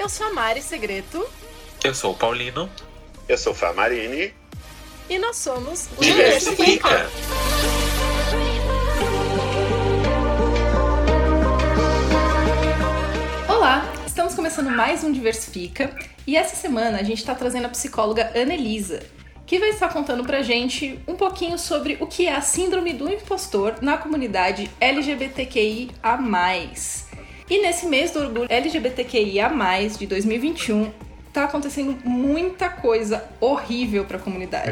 Eu sou a Mari Segreto. Eu sou o Paulino. Eu sou Famarini. E nós somos o Diversifica. Olá, estamos começando mais um Diversifica e essa semana a gente está trazendo a psicóloga Anelisa, que vai estar contando pra gente um pouquinho sobre o que é a síndrome do impostor na comunidade LGBTQIA+. E nesse mês do orgulho LGBTQIA+, de 2021, tá acontecendo muita coisa horrível para a comunidade.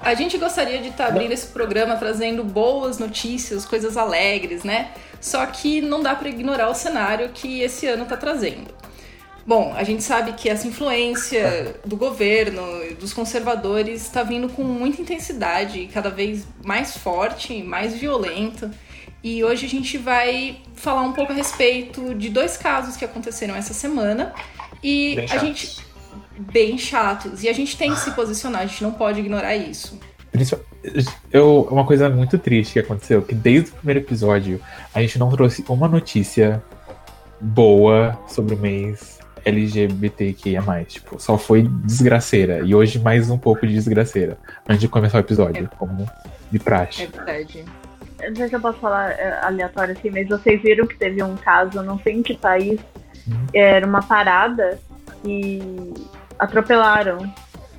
A gente gostaria de estar tá abrindo esse programa trazendo boas notícias, coisas alegres, né? Só que não dá para ignorar o cenário que esse ano tá trazendo. Bom, a gente sabe que essa influência do governo, dos conservadores, está vindo com muita intensidade, cada vez mais forte, mais violenta. E hoje a gente vai falar um pouco a respeito de dois casos que aconteceram essa semana e Bem a chatos. gente. Bem chatos. E a gente tem que se posicionar, a gente não pode ignorar isso. Eu, uma coisa muito triste que aconteceu, que desde o primeiro episódio a gente não trouxe uma notícia boa sobre o mês LGBTQIA+. Tipo, só foi desgraceira. E hoje mais um pouco de desgraceira. Antes de começar o episódio, como de praxe. É verdade. Não sei se eu posso falar é, aleatório assim, mas vocês viram que teve um caso, eu não sei em que país, era uma parada e atropelaram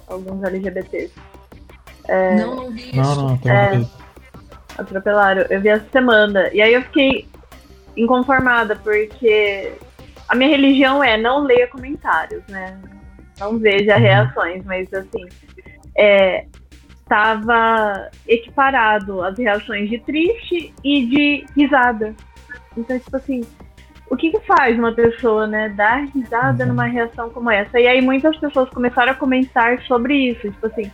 alguns LGBTs. Não, não vi isso. Não, não, É. uma Atropelaram. Eu vi essa semana. E aí eu fiquei inconformada, porque a minha religião é não leia comentários, né? Não veja reações, mas assim, é, tava equiparado as reações de triste e de risada. Então, tipo assim, o que que faz uma pessoa, né, dar risada Uhum. numa reação como essa? E aí muitas pessoas começaram a comentar sobre isso, tipo assim,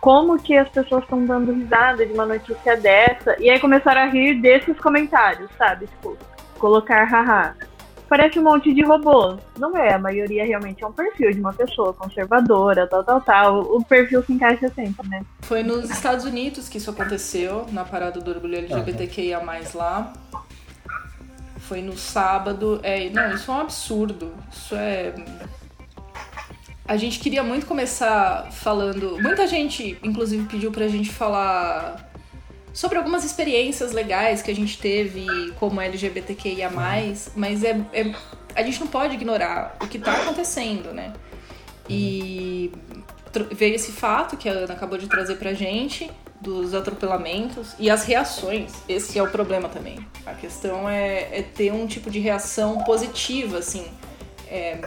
como que as pessoas estão dando risada de uma notícia dessa? E aí começaram a rir desses comentários, sabe? Tipo, colocar haha. Parece um monte de robô. Não é, a maioria realmente é um perfil de uma pessoa conservadora, tal, tal, tal. O perfil se encaixa sempre, né? Foi nos Estados Unidos que isso aconteceu, na parada do orgulho LGBTQIA+, lá. Foi no sábado. É, não, isso é um absurdo. Isso é... A gente queria muito começar falando... Muita gente, inclusive, pediu pra gente falar sobre algumas experiências legais que a gente teve como LGBTQIA+, mas é, é- a gente não pode ignorar o que tá acontecendo, né? E veio esse fato que a Ana acabou de trazer pra gente dos atropelamentos e as reações. Esse é o problema também. A questão é, é ter um tipo de reação positiva, assim, é,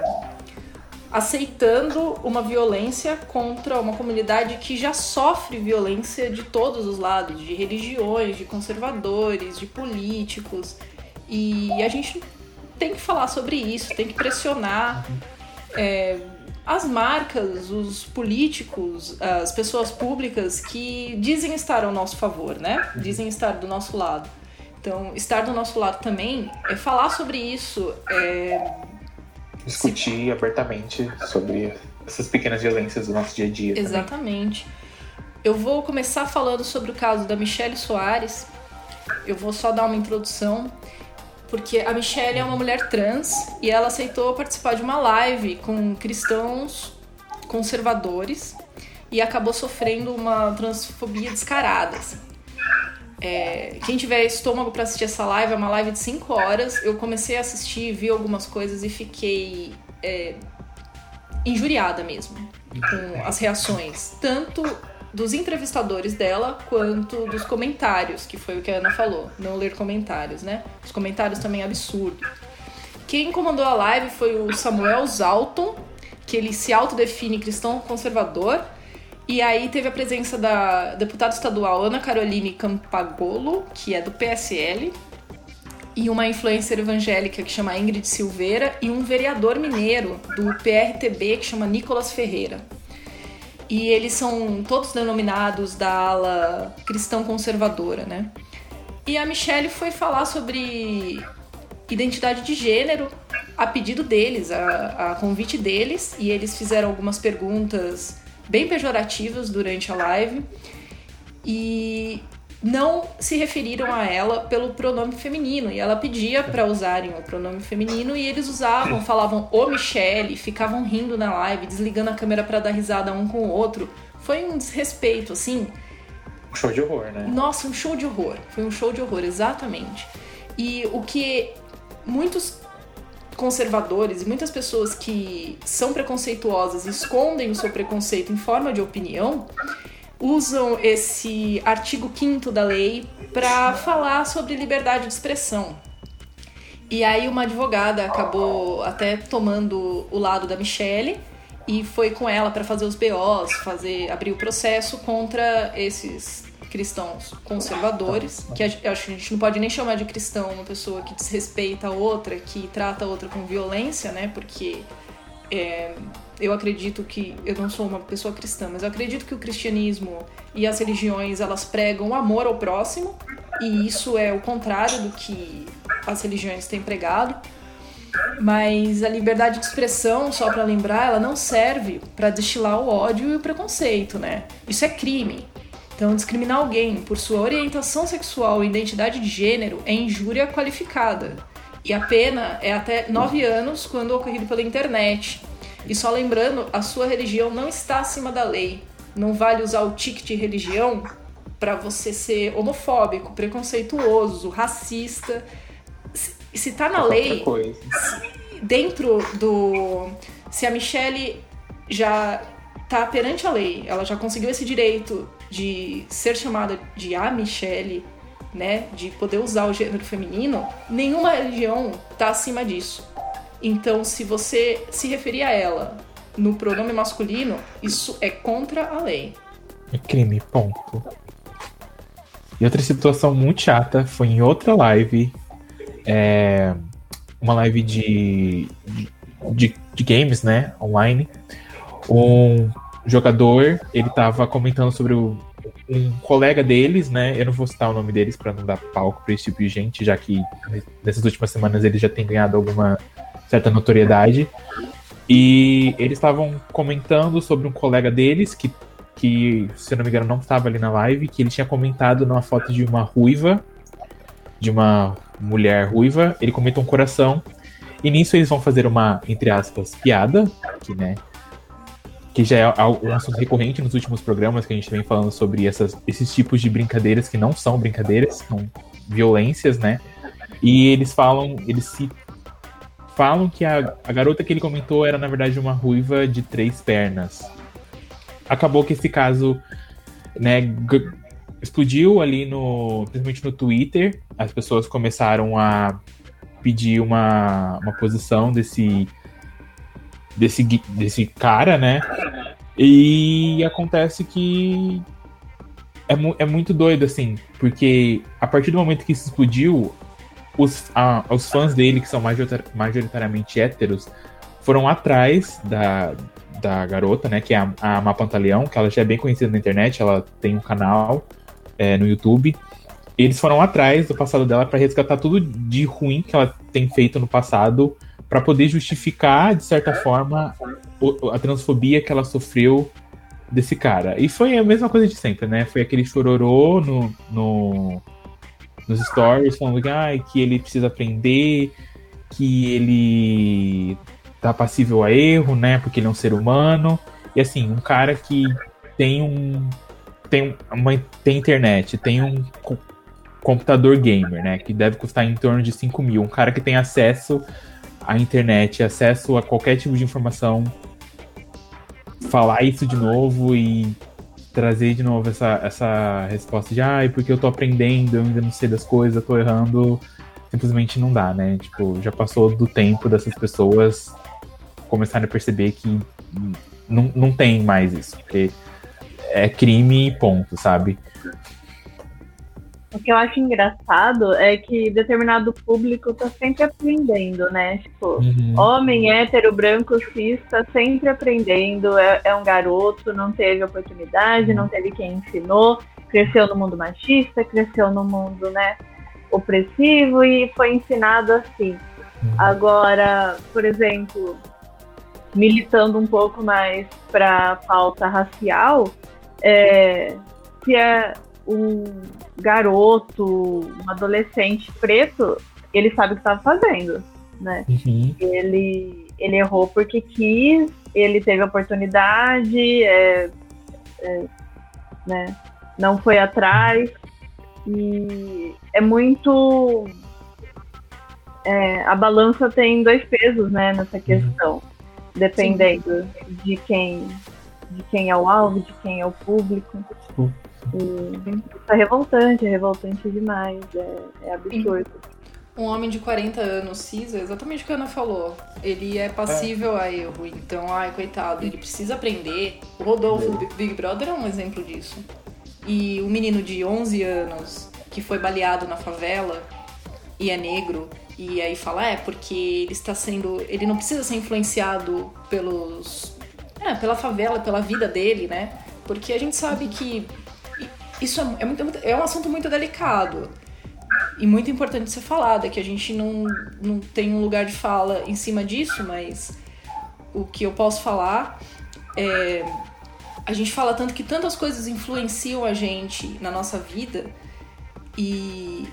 aceitando uma violência contra uma comunidade que já sofre violência de todos os lados, de religiões, de conservadores, de políticos. E a gente tem que falar sobre isso, tem que pressionar é, as marcas, os políticos, as pessoas públicas que dizem estar ao nosso favor, né? Dizem estar do nosso lado. Então, estar do nosso lado também é falar sobre isso, é, discutir abertamente sobre essas pequenas violências do nosso dia a dia. também. Exatamente. Eu vou começar falando sobre o caso da Michelle Soares. Eu vou só dar uma introdução, porque a Michelle é uma mulher trans e ela aceitou participar de uma live com cristãos conservadores e acabou sofrendo uma transfobia descarada. assim. É, quem tiver estômago para assistir essa live, é uma live de 5 horas. Eu comecei a assistir, vi algumas coisas e fiquei é, injuriada mesmo com as reações, tanto dos entrevistadores dela quanto dos comentários, que foi o que a Ana falou, não ler comentários, né? Os comentários também absurdos. Quem comandou a live foi o Samuel Zalton, que ele se autodefine cristão conservador. E aí teve a presença da deputada estadual Ana Caroline Campagolo, que é do PSL, e uma influencer evangélica que chama Ingrid Silveira, e um vereador mineiro do PRTB que chama Nicolas Ferreira. E eles são todos denominados da ala cristão conservadora, né? E a Michelle foi falar sobre identidade de gênero a pedido deles, a, a convite deles, e eles fizeram algumas perguntas bem pejorativas durante a live. E não se referiram a ela pelo pronome feminino e ela pedia para usarem o pronome feminino e eles usavam, falavam o Michele, ficavam rindo na live, desligando a câmera para dar risada um com o outro. Foi um desrespeito, assim. Um show de horror, né? Nossa, um show de horror. Foi um show de horror, exatamente. E o que muitos conservadores e muitas pessoas que são preconceituosas e escondem o seu preconceito em forma de opinião usam esse artigo 5 da lei para falar sobre liberdade de expressão. E aí uma advogada acabou até tomando o lado da Michelle e foi com ela para fazer os BOs, fazer abrir o processo contra esses cristãos conservadores, que a, acho que a gente não pode nem chamar de cristão uma pessoa que desrespeita a outra, que trata a outra com violência, né? Porque é, eu acredito que eu não sou uma pessoa cristã, mas eu acredito que o cristianismo e as religiões elas pregam amor ao próximo e isso é o contrário do que as religiões têm pregado. Mas a liberdade de expressão, só para lembrar, ela não serve para destilar o ódio e o preconceito, né? Isso é crime. Então, discriminar alguém por sua orientação sexual e identidade de gênero é injúria qualificada. E a pena é até nove anos quando ocorrido pela internet. E só lembrando, a sua religião não está acima da lei. Não vale usar o tique de religião para você ser homofóbico, preconceituoso, racista. Se, está na lei, dentro do. Se a Michelle já tá perante a lei, ela já conseguiu esse direito de ser chamada de a Michelle, né, de poder usar o gênero feminino, nenhuma religião tá acima disso. Então, se você se referir a ela no pronome masculino, isso é contra a lei. É crime, ponto. E outra situação muito chata foi em outra live, é, uma live de, de, de games, né, online. Um jogador, ele tava comentando sobre o, um colega deles, né? Eu não vou citar o nome deles para não dar palco para esse tipo de gente, já que nessas últimas semanas ele já tem ganhado alguma certa notoriedade. E eles estavam comentando sobre um colega deles que, que, se não me engano, não estava ali na live, que ele tinha comentado numa foto de uma ruiva, de uma mulher ruiva, ele comentou um coração. E nisso eles vão fazer uma, entre aspas, piada, que, né, que já é um assunto recorrente nos últimos programas que a gente vem falando sobre essas, esses tipos de brincadeiras que não são brincadeiras, são violências, né? E eles falam, eles se falam que a, a garota que ele comentou era na verdade uma ruiva de três pernas. Acabou que esse caso, né, explodiu ali no, principalmente no Twitter. As pessoas começaram a pedir uma, uma posição desse desse, desse cara, né? E acontece que é, mu é muito doido, assim, porque a partir do momento que isso explodiu, os, os fãs dele, que são majoritariamente héteros, foram atrás da, da garota, né? Que é a, a Mapantaleão, que ela já é bem conhecida na internet, ela tem um canal é, no YouTube. Eles foram atrás do passado dela para resgatar tudo de ruim que ela tem feito no passado para poder justificar, de certa forma, a transfobia que ela sofreu desse cara. E foi a mesma coisa de sempre, né? Foi aquele chororô no, no, nos stories falando que, ah, que ele precisa aprender, que ele tá passível a erro, né? Porque ele é um ser humano. E assim, um cara que tem um. Tem, uma, tem internet, tem um computador gamer, né? Que deve custar em torno de 5 mil. Um cara que tem acesso a internet, acesso a qualquer tipo de informação, falar isso de novo e trazer de novo essa, essa resposta de ai, ah, porque eu tô aprendendo, eu ainda não sei das coisas, tô errando, simplesmente não dá, né? Tipo, já passou do tempo dessas pessoas começarem a perceber que não, não tem mais isso, porque é crime ponto, sabe? O que eu acho engraçado é que determinado público tá sempre aprendendo, né? Tipo, uhum. homem hétero, branco, cis, tá sempre aprendendo, é, é um garoto, não teve oportunidade, uhum. não teve quem ensinou, cresceu no mundo machista, cresceu no mundo, né, opressivo e foi ensinado assim. Uhum. Agora, por exemplo, militando um pouco mais para pauta racial, é, se é um garoto, um adolescente preto, ele sabe o que estava fazendo, né? Uhum. Ele, ele errou porque quis, ele teve a oportunidade, é, é, né? não foi atrás. E é muito. é, a balança tem dois pesos né, nessa questão, dependendo de quem, de quem é o alvo, de quem é o público. Uhum. E isso é revoltante, é revoltante demais, é, é absurdo. Um homem de 40 anos, cis, é exatamente o que a Ana falou. Ele é passível a erro, então, ai, coitado, ele precisa aprender. O Rodolfo do Big Brother é um exemplo disso. E o menino de 11 anos que foi baleado na favela e é negro, e aí fala, é, porque ele está sendo. Ele não precisa ser influenciado pelos. É, pela favela, pela vida dele, né? Porque a gente sabe que isso é, é, muito, é um assunto muito delicado e muito importante ser falado, é que a gente não, não tem um lugar de fala em cima disso, mas o que eu posso falar é. A gente fala tanto que tantas coisas influenciam a gente na nossa vida e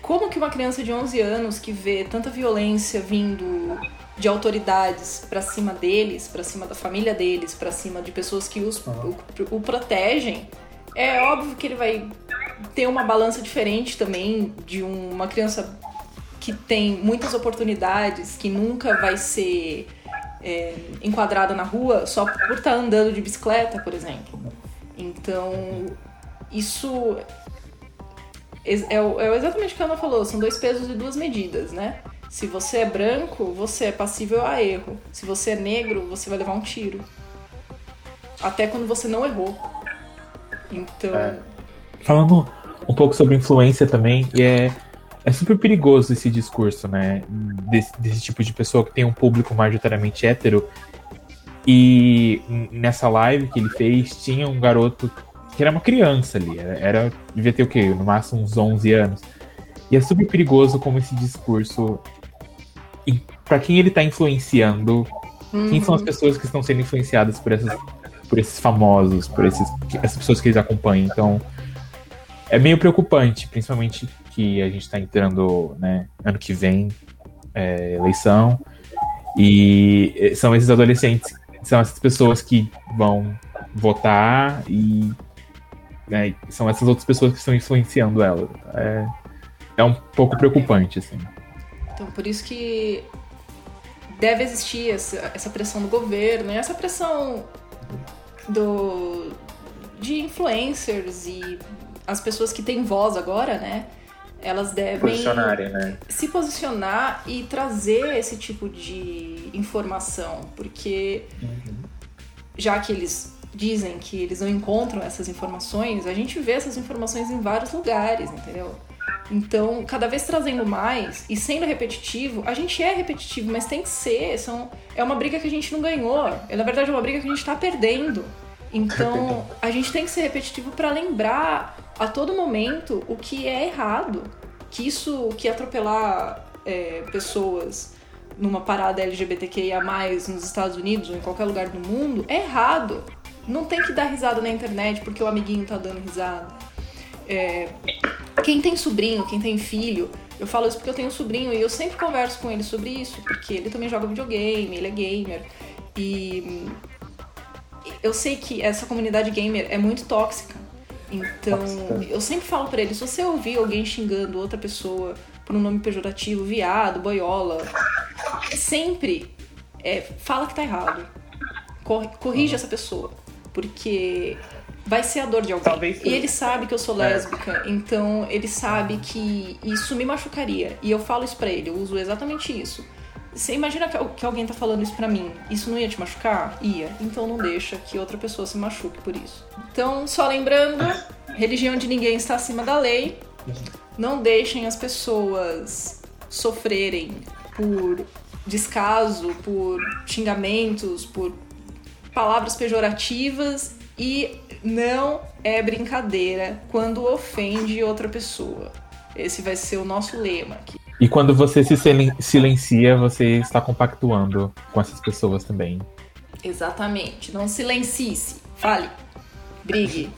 como que uma criança de 11 anos que vê tanta violência vindo de autoridades para cima deles, para cima da família deles, para cima de pessoas que os, o, o protegem, é óbvio que ele vai ter uma balança diferente também de uma criança que tem muitas oportunidades, que nunca vai ser é, enquadrada na rua só por estar andando de bicicleta, por exemplo. Então, isso é, é exatamente o que a Ana falou, são dois pesos e duas medidas, né? Se você é branco, você é passível a erro. Se você é negro, você vai levar um tiro. Até quando você não errou. Então. É. Falando um pouco sobre influência também, e é, é super perigoso esse discurso, né? Desse, desse tipo de pessoa que tem um público majoritariamente hétero. E nessa live que ele fez, tinha um garoto que era uma criança ali, era, era devia ter o quê? No máximo uns 11 anos. E é super perigoso como esse discurso para quem ele tá influenciando, uhum. quem são as pessoas que estão sendo influenciadas por essas por esses famosos, por esses, essas pessoas que eles acompanham. Então, é meio preocupante, principalmente que a gente está entrando, né, ano que vem, é, eleição, e são esses adolescentes, são essas pessoas que vão votar e né, são essas outras pessoas que estão influenciando ela. É, é um pouco preocupante, assim. Então, por isso que deve existir essa, pressão do governo e essa pressão do, de influencers e as pessoas que têm voz agora, né? Elas devem né? se posicionar e trazer esse tipo de informação, porque uhum. já que eles dizem que eles não encontram essas informações, a gente vê essas informações em vários lugares, entendeu? Então, cada vez trazendo mais e sendo repetitivo, a gente é repetitivo, mas tem que ser. São, é uma briga que a gente não ganhou. É, na verdade, é uma briga que a gente está perdendo. Então, a gente tem que ser repetitivo para lembrar a todo momento o que é errado. Que isso, que atropelar é, pessoas numa parada LGBTQIA+, nos Estados Unidos ou em qualquer lugar do mundo, é errado. Não tem que dar risada na internet porque o amiguinho tá dando risada. É, quem tem sobrinho, quem tem filho, eu falo isso porque eu tenho um sobrinho e eu sempre converso com ele sobre isso, porque ele também joga videogame, ele é gamer. E eu sei que essa comunidade gamer é muito tóxica. Então, eu sempre falo para ele, se você ouvir alguém xingando outra pessoa por um nome pejorativo, viado, boiola, sempre é, fala que tá errado. Corrige essa pessoa. Porque vai ser a dor de alguém. Talvez e ele sabe que eu sou lésbica, é. então ele sabe que isso me machucaria. E eu falo isso pra ele, eu uso exatamente isso. Você imagina que alguém tá falando isso pra mim, isso não ia te machucar? Ia. Então não deixa que outra pessoa se machuque por isso. Então, só lembrando, religião de ninguém está acima da lei. Não deixem as pessoas sofrerem por descaso, por xingamentos, por palavras pejorativas e não é brincadeira quando ofende outra pessoa. Esse vai ser o nosso lema aqui. E quando você se silencia, você está compactuando com essas pessoas também. Exatamente. Não silencie-se. Fale. Brigue.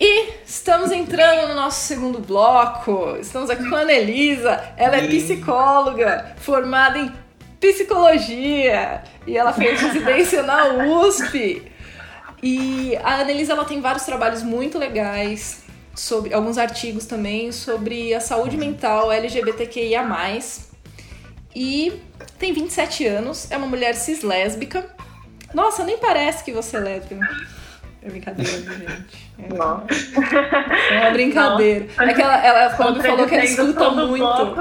E estamos entrando no nosso segundo bloco. Estamos aqui com a Anelisa. Ela é psicóloga, formada em psicologia. E ela fez residência na USP. E a Anelisa ela tem vários trabalhos muito legais, sobre alguns artigos também sobre a saúde mental LGBTQIA+. E tem 27 anos, é uma mulher cis lésbica. Nossa, nem parece que você é lésbica. É brincadeira, gente? É, Nossa. é uma brincadeira. É que ela, ela quando falou que ela escuta muito.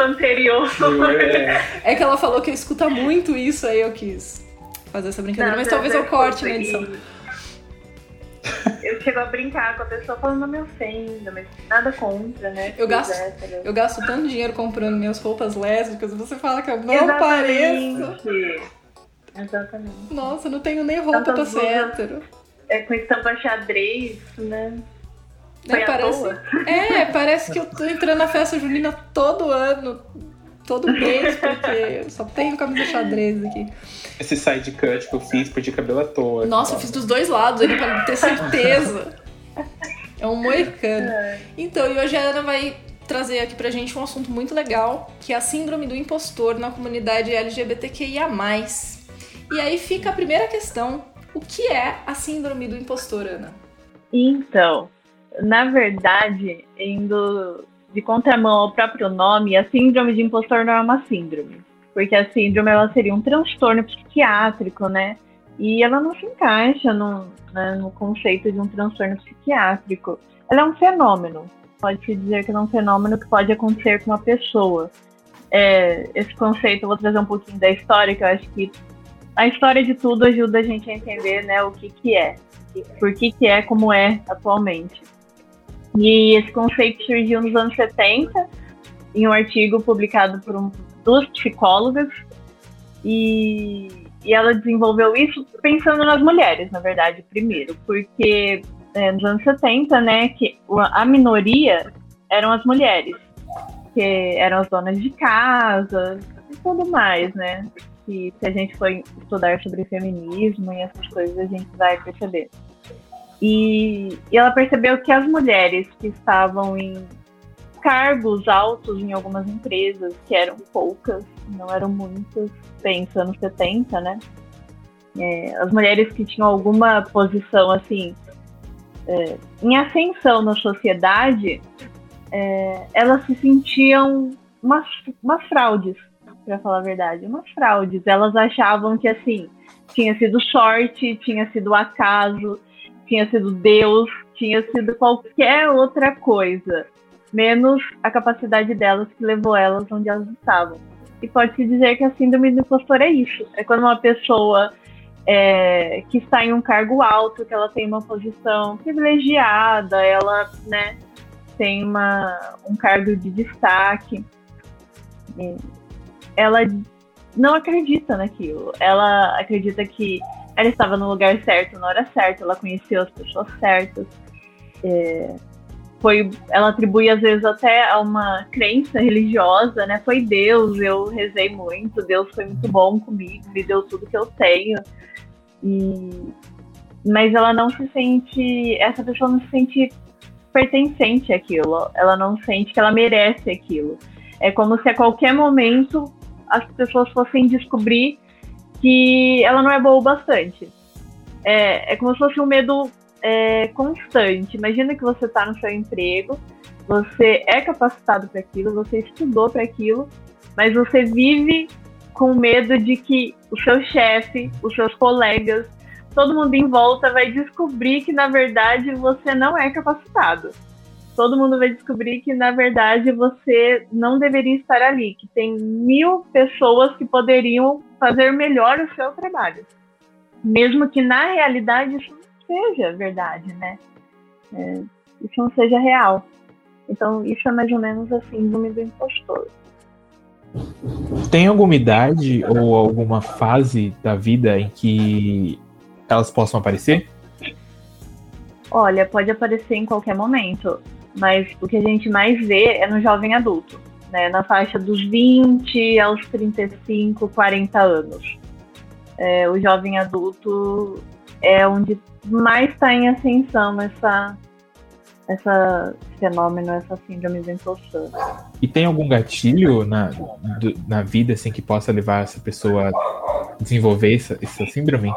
anterior. É que ela falou que escuta muito isso, aí eu quis fazer essa brincadeira. Não, Mas talvez eu corte na edição. Eu chego a brincar com a pessoa falando me ofenda, mas nada contra, né? Eu gasto-. Eu gasto tanto dinheiro comprando minhas roupas lésbicas você fala que eu não pareço. Exatamente. Exatamente. Nossa, não tenho nem roupa pra Tantas ser blusas. hétero. É com estampa xadrez, né? É, parece, é, parece que eu tô entrando na festa junina todo ano, todo mês, porque eu só tenho camisa xadrez aqui. Esse side cut que eu fiz, perdi cabelo à toa. Nossa, eu fiz dos dois lados ali pra ter certeza. É um moicano. Então, e hoje a Ana vai trazer aqui pra gente um assunto muito legal, que é a síndrome do impostor na comunidade LGBTQIA+. E aí fica a primeira questão, o que é a síndrome do impostor, Ana? Então, na verdade, indo de contramão ao próprio nome, a síndrome de impostor não é uma síndrome. Porque a síndrome ela seria um transtorno psiquiátrico, né? E ela não se encaixa no, né, no conceito de um transtorno psiquiátrico. Ela é um fenômeno. Pode-se dizer que ela é um fenômeno que pode acontecer com uma pessoa. É, esse conceito, eu vou trazer um pouquinho da história, que eu acho que a história de tudo ajuda a gente a entender né, o que, que é por que, que é como é atualmente. E esse conceito surgiu nos anos 70, em um artigo publicado por um, duas psicólogas, e, e ela desenvolveu isso pensando nas mulheres, na verdade, primeiro, porque é, nos anos 70, né, que a minoria eram as mulheres, que eram as donas de casa e tudo mais, né? Que se a gente for estudar sobre feminismo e essas coisas, a gente vai perceber. E, e ela percebeu que as mulheres que estavam em cargos altos em algumas empresas, que eram poucas, não eram muitas, pensa anos 70, né? É, as mulheres que tinham alguma posição assim é, em ascensão na sociedade, é, elas se sentiam umas, umas fraudes, para falar a verdade, umas fraudes. Elas achavam que assim tinha sido sorte, tinha sido acaso, tinha sido Deus, tinha sido qualquer outra coisa, menos a capacidade delas que levou elas onde elas estavam. E pode-se dizer que a síndrome do impostor é isso. É quando uma pessoa é, que está em um cargo alto, que ela tem uma posição privilegiada, ela né, tem uma, um cargo de destaque, ela não acredita naquilo. Ela acredita que ela estava no lugar certo na hora certa, ela conheceu as pessoas certas. É, foi, ela atribui às vezes até a uma crença religiosa, né? Foi Deus, eu rezei muito, Deus foi muito bom comigo, me deu tudo que eu tenho. E, mas ela não se sente, essa pessoa não se sente pertencente àquilo, ela não sente que ela merece aquilo. É como se a qualquer momento as pessoas fossem descobrir que ela não é boa o bastante. É, é como se fosse um medo é, constante. Imagina que você está no seu emprego, você é capacitado para aquilo, você estudou para aquilo, mas você vive com medo de que o seu chefe, os seus colegas, todo mundo em volta vai descobrir que na verdade você não é capacitado. Todo mundo vai descobrir que na verdade você não deveria estar ali, que tem mil pessoas que poderiam fazer melhor o seu trabalho, mesmo que na realidade isso não seja verdade, né? É, isso não seja real. Então isso é mais ou menos a síndrome do impostor. Tem alguma idade ou alguma fase da vida em que elas possam aparecer? Olha, pode aparecer em qualquer momento, mas o que a gente mais vê é no jovem adulto, né? Na faixa dos 20 aos 35, 40 anos. É, o jovem adulto é onde mais está em ascensão essa, essa fenômeno, essa síndrome do impostor. E tem algum gatilho na, do- na vida assim que possa levar essa pessoa a desenvolver essa, essa síndrome?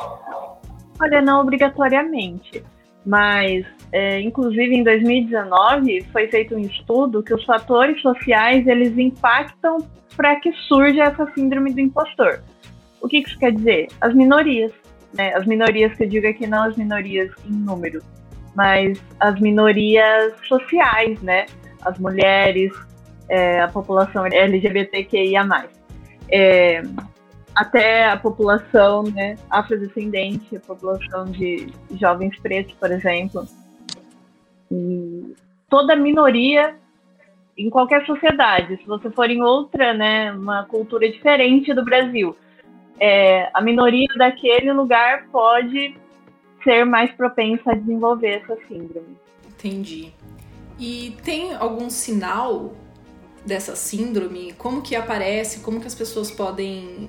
Olha, não obrigatoriamente, mas é, inclusive em 2019 foi feito um estudo que os fatores sociais eles impactam para que surja essa síndrome do impostor. O que isso quer dizer? As minorias, né? As minorias que eu digo aqui não as minorias em número, mas as minorias sociais, né? As mulheres, é, a população LGBTQIA+. É, até a população né, afrodescendente, a população de jovens pretos, por exemplo. Toda minoria em qualquer sociedade, se você for em outra, né, uma cultura diferente do Brasil, é, a minoria daquele lugar pode ser mais propensa a desenvolver essa síndrome. Entendi. E tem algum sinal dessa síndrome? Como que aparece? Como que as pessoas podem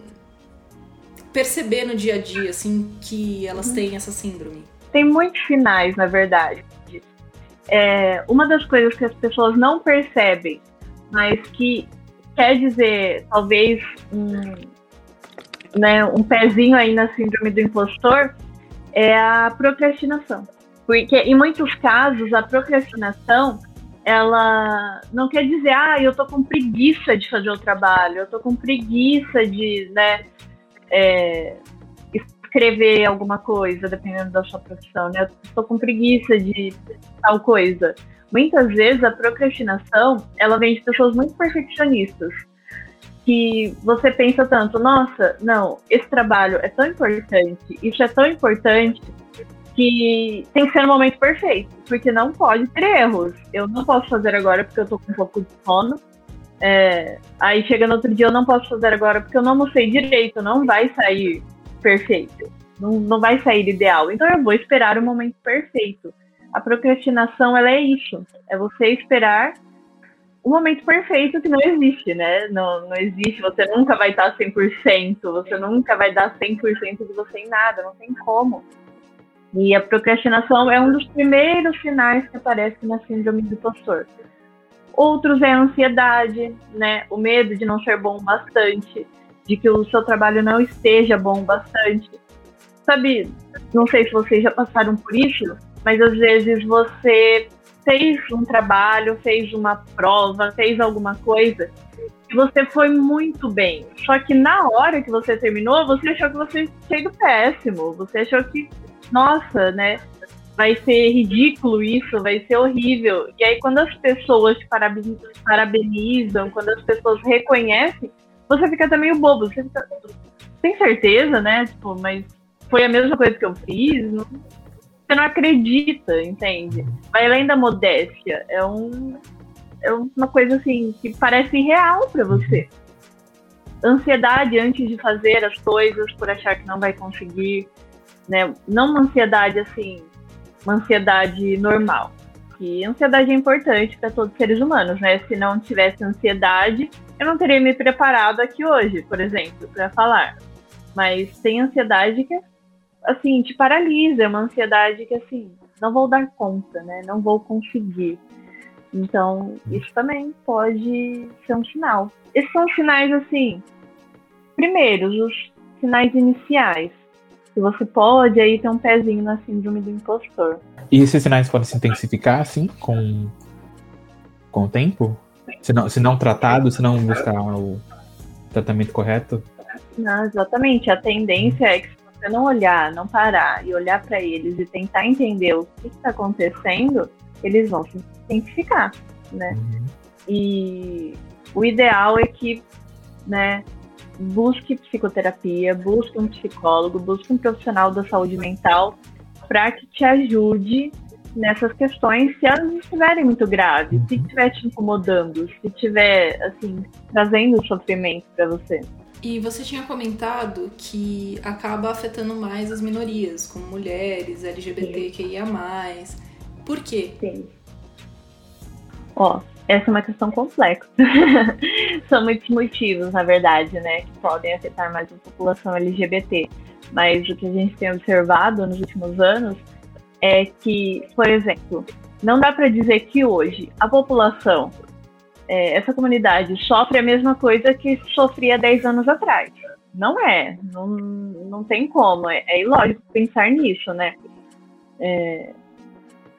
perceber no dia a dia, assim, que elas têm essa síndrome? Tem muitos sinais, na verdade. É, uma das coisas que as pessoas não percebem, mas que quer dizer, talvez, um, né, um pezinho aí na síndrome do impostor, é a procrastinação. Porque, em muitos casos, a procrastinação, ela não quer dizer, ah, eu tô com preguiça de fazer o trabalho, eu tô com preguiça de, né, é, escrever alguma coisa, dependendo da sua profissão, né? Eu estou com preguiça de tal coisa. Muitas vezes a procrastinação, ela vem de pessoas muito perfeccionistas, que você pensa tanto, nossa, não, esse trabalho é tão importante, isso é tão importante que tem que ser no momento perfeito, porque não pode ter erros. Eu não posso fazer agora porque eu tô com um pouco de sono. É, aí chega no outro dia, eu não posso fazer agora porque eu não almocei direito, não vai sair perfeito. Não, não vai sair ideal. Então eu vou esperar o momento perfeito. A procrastinação, ela é isso. É você esperar o momento perfeito que não existe, né? Não, não existe, você nunca vai estar 100%, você nunca vai dar 100% de você em nada, não tem como. E a procrastinação é um dos primeiros sinais que aparece na síndrome do impostor. Outros é a ansiedade, né? O medo de não ser bom bastante, de que o seu trabalho não esteja bom bastante. Sabe, não sei se vocês já passaram por isso, mas às vezes você fez um trabalho, fez uma prova, fez alguma coisa e você foi muito bem. Só que na hora que você terminou, você achou que você fez péssimo. Você achou que, nossa, né? Vai ser ridículo isso, vai ser horrível. E aí, quando as pessoas te paraben- parabenizam, quando as pessoas reconhecem, você fica até meio bobo. Você fica, tem certeza, né? Tipo, mas foi a mesma coisa que eu fiz? Não- Você não acredita, entende? Vai além da modéstia. É um, é uma coisa assim que parece real para você. Ansiedade antes de fazer as coisas por achar que não vai conseguir, né? Não uma ansiedade assim, uma ansiedade normal. E ansiedade é importante para todos os seres humanos, né? Se não tivesse ansiedade, eu não teria me preparado aqui hoje, por exemplo, para falar. Mas tem ansiedade que assim te paralisa, é uma ansiedade que assim não vou dar conta, né? Não vou conseguir. Então, isso também pode ser um sinal. Esses são sinais, assim, primeiros, os sinais iniciais. Que você pode aí ter um pezinho na síndrome do impostor. E esses sinais podem se intensificar, assim, com, com o tempo? Se não, se não tratado, se não buscar o tratamento correto? Não, exatamente. A tendência é que se você não olhar, não parar e olhar para eles e tentar entender o que está acontecendo, eles vão se intensificar, né? Uhum. E o ideal é que, né, busque psicoterapia, busque um psicólogo, busque um profissional da saúde mental para que te ajude nessas questões se elas estiverem muito graves, se estiver te incomodando, se estiver, assim, trazendo sofrimento para você. E você tinha comentado que acaba afetando mais as minorias, como mulheres, LGBTQIA+. Por quê? Sim. Ó, essa é uma questão complexa. São muitos motivos, na verdade, né, que podem afetar mais a população LGBT. Mas o que a gente tem observado nos últimos anos é que, por exemplo, não dá para dizer que hoje a população, é, essa comunidade, sofre a mesma coisa que sofria 10 anos atrás. Não é, não, não tem como, é, é ilógico pensar nisso, né? É,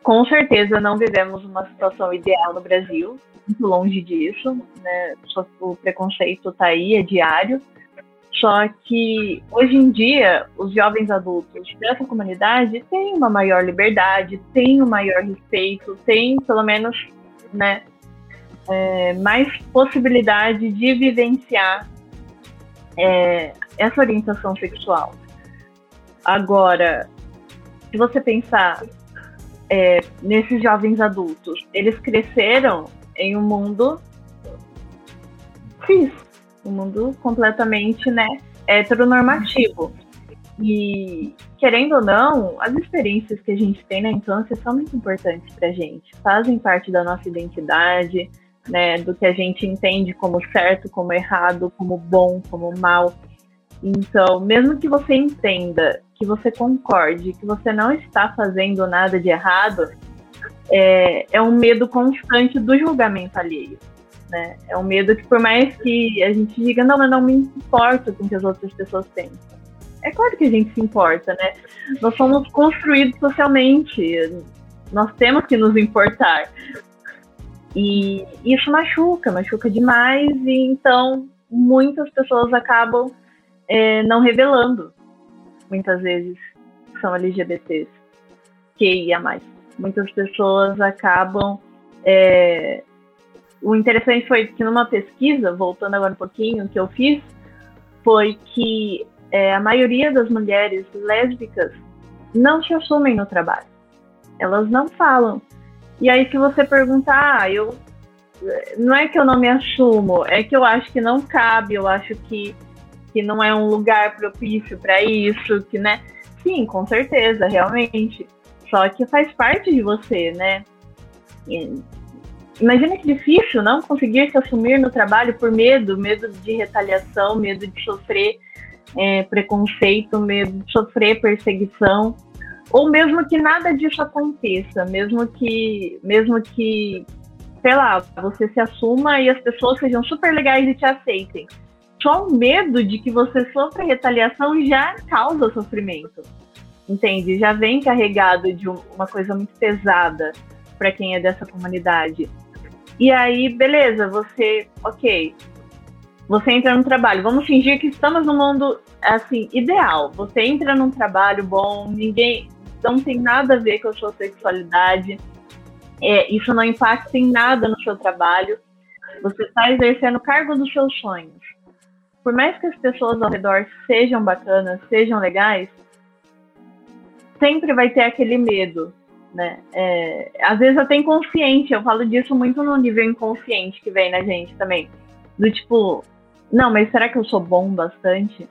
com certeza não vivemos uma situação ideal no Brasil, muito longe disso, né? O preconceito está aí, é diário. Só que hoje em dia, os jovens adultos dessa comunidade têm uma maior liberdade, têm um maior respeito, têm pelo menos né, é, mais possibilidade de vivenciar é, essa orientação sexual. Agora, se você pensar é, nesses jovens adultos, eles cresceram em um mundo cis, um mundo completamente né, heteronormativo. E, querendo ou não, as experiências que a gente tem na infância são muito importantes para a gente, fazem parte da nossa identidade, né, do que a gente entende como certo, como errado, como bom, como mal. Então, mesmo que você entenda, que você concorde, que você não está fazendo nada de errado, é, é um medo constante do julgamento alheio. Né? É um medo que, por mais que a gente diga, não, mas não me importo com o que as outras pessoas pensam. É claro que a gente se importa, né? Nós somos construídos socialmente, nós temos que nos importar. E isso machuca, machuca demais, e então muitas pessoas acabam é, não revelando, muitas vezes, são LGBTs, QIA+. Muitas pessoas acabam é, o interessante foi que numa pesquisa, voltando agora um pouquinho, que eu fiz, foi que é, a maioria das mulheres lésbicas não se assumem no trabalho. Elas não falam. E aí, se você perguntar, ah, eu. Não é que eu não me assumo, é que eu acho que não cabe, eu acho que, que não é um lugar propício para isso, que, né? Sim, com certeza, realmente. Só que faz parte de você, né? Imagina que difícil não conseguir se assumir no trabalho por medo, medo de retaliação, medo de sofrer é, preconceito, medo de sofrer perseguição, ou mesmo que nada disso aconteça, mesmo que, mesmo que, sei lá, você se assuma e as pessoas sejam super legais e te aceitem. Só o medo de que você sofra retaliação já causa sofrimento, entende? Já vem carregado de uma coisa muito pesada para quem é dessa comunidade. E aí, beleza, você, ok, você entra num trabalho. Vamos fingir que estamos num mundo assim ideal. Você entra num trabalho bom, ninguém não tem nada a ver com a sua sexualidade. É, isso não impacta em nada no seu trabalho. Você está exercendo o cargo dos seus sonhos. Por mais que as pessoas ao redor sejam bacanas, sejam legais, sempre vai ter aquele medo né? É, às vezes até inconsciente, eu falo disso muito no nível inconsciente que vem na gente também. Do tipo, não, mas será que eu sou bom bastante?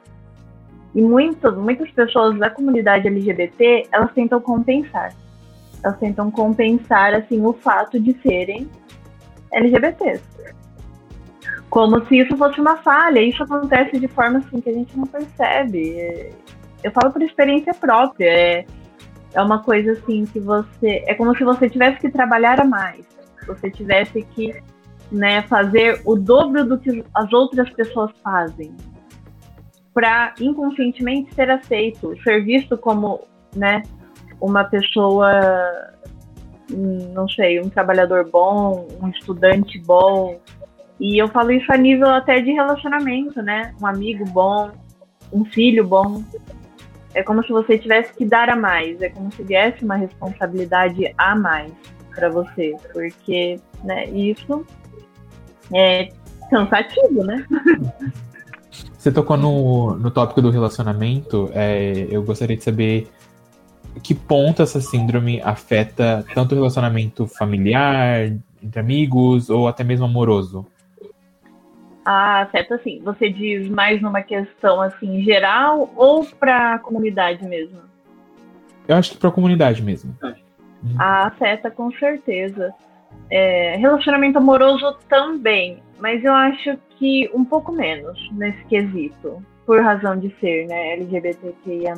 E muito, muitas pessoas da comunidade LGBT, elas tentam compensar. Elas tentam compensar, assim, o fato de serem LGBTs. Como se isso fosse uma falha. Isso acontece de forma, assim, que a gente não percebe. Eu falo por experiência própria. É, é uma coisa assim que você. É como se você tivesse que trabalhar a mais. Você tivesse que né, fazer o dobro do que as outras pessoas fazem. Para inconscientemente ser aceito, ser visto como né, uma pessoa, não sei, um trabalhador bom, um estudante bom. E eu falo isso a nível até de relacionamento, né? Um amigo bom, um filho bom é como se você tivesse que dar a mais, é como se viesse uma responsabilidade a mais para você, porque né, isso é cansativo, né? Você tocou no, no tópico do relacionamento, é, eu gostaria de saber que ponto essa síndrome afeta tanto o relacionamento familiar, entre amigos, ou até mesmo amoroso? Ah, afeta assim. Você diz mais numa questão assim geral ou para a comunidade mesmo? Eu acho que para a comunidade mesmo. Ah, afeta com certeza. É, relacionamento amoroso também, mas eu acho que um pouco menos nesse quesito, por razão de ser, né, LGBTQIA+.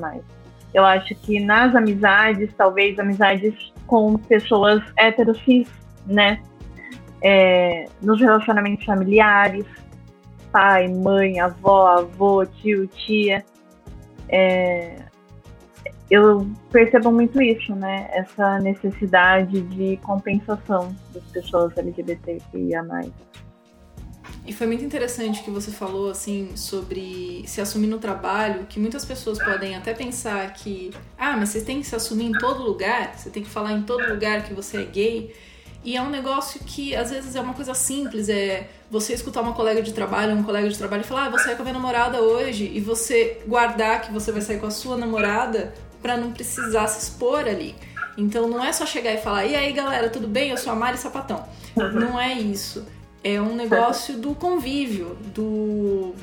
Eu acho que nas amizades, talvez amizades com pessoas heterocis, né? É, nos relacionamentos familiares, pai, mãe, avó, avô, tio, tia. É, eu percebo muito isso, né? Essa necessidade de compensação das pessoas LGBTQIA+. E foi muito interessante que você falou assim sobre se assumir no trabalho, que muitas pessoas podem até pensar que, ah, mas você tem que se assumir em todo lugar, você tem que falar em todo lugar que você é gay. E é um negócio que às vezes é uma coisa simples, é você escutar uma colega de trabalho, um colega de trabalho falar, ah, vou sair com a minha namorada hoje, e você guardar que você vai sair com a sua namorada para não precisar se expor ali. Então não é só chegar e falar, e aí galera, tudo bem? Eu sou a Mari Sapatão. Não é isso. É um negócio do convívio, do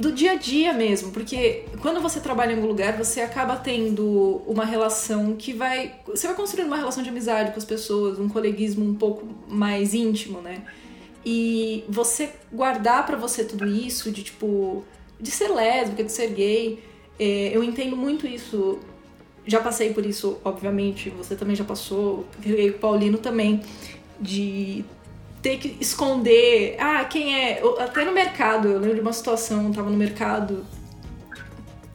do dia a dia mesmo, porque quando você trabalha em algum lugar, você acaba tendo uma relação que vai. Você vai construindo uma relação de amizade com as pessoas, um coleguismo um pouco mais íntimo, né? E você guardar para você tudo isso, de tipo. de ser lésbica, de ser gay, é, eu entendo muito isso. Já passei por isso, obviamente, você também já passou, o Paulino também, de ter que esconder. Ah, quem é? Até no mercado, eu lembro de uma situação, eu tava no mercado,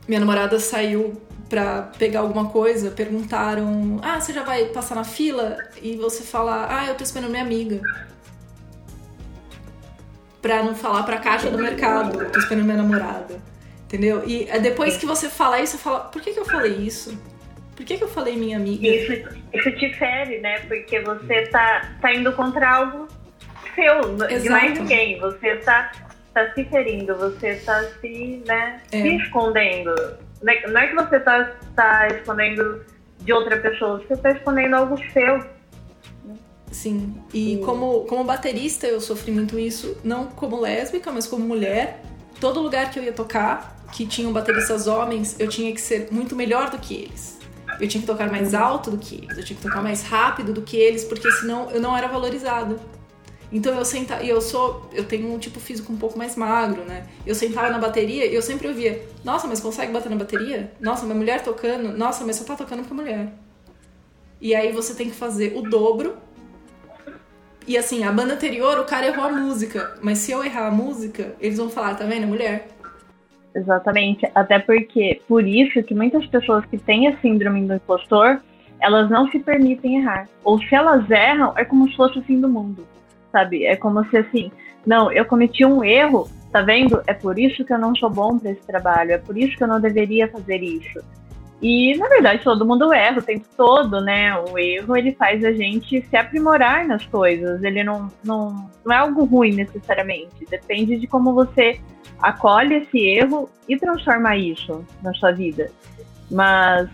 minha namorada saiu pra pegar alguma coisa, perguntaram: Ah, você já vai passar na fila? E você fala: Ah, eu tô esperando minha amiga. Pra não falar pra caixa do mercado, tô esperando minha namorada. Entendeu? E é depois que você fala isso, você fala: Por que, que eu falei isso? Por que, que eu falei minha amiga? Isso, isso te fere, né? Porque você tá, tá indo contra algo seu, Exato. de mais ninguém. Você está tá se ferindo, você está se, né, é. se escondendo. É, não é que você está tá escondendo de outra pessoa, você está escondendo algo seu. Sim, e como, como baterista eu sofri muito isso, não como lésbica, mas como mulher. Todo lugar que eu ia tocar, que tinham bateristas homens, eu tinha que ser muito melhor do que eles. Eu tinha que tocar mais alto do que eles, eu tinha que tocar mais rápido do que eles, porque senão eu não era valorizado. Então eu sentava, e eu sou, eu tenho um tipo físico um pouco mais magro, né? Eu sentava na bateria e eu sempre ouvia: "Nossa, mas consegue bater na bateria? Nossa, minha mulher tocando. Nossa, mas só tá tocando pra mulher". E aí você tem que fazer o dobro. E assim, a banda anterior, o cara errou a música, mas se eu errar a música, eles vão falar: "Tá vendo, mulher?". Exatamente, até porque por isso que muitas pessoas que têm a síndrome do impostor, elas não se permitem errar. Ou se elas erram, é como se fosse o fim do mundo sabe? É como se assim, não, eu cometi um erro, tá vendo? É por isso que eu não sou bom para esse trabalho, é por isso que eu não deveria fazer isso. E, na verdade, todo mundo erra o tempo todo, né? O erro, ele faz a gente se aprimorar nas coisas. Ele não, não, não é algo ruim, necessariamente. Depende de como você acolhe esse erro e transforma isso na sua vida. Mas,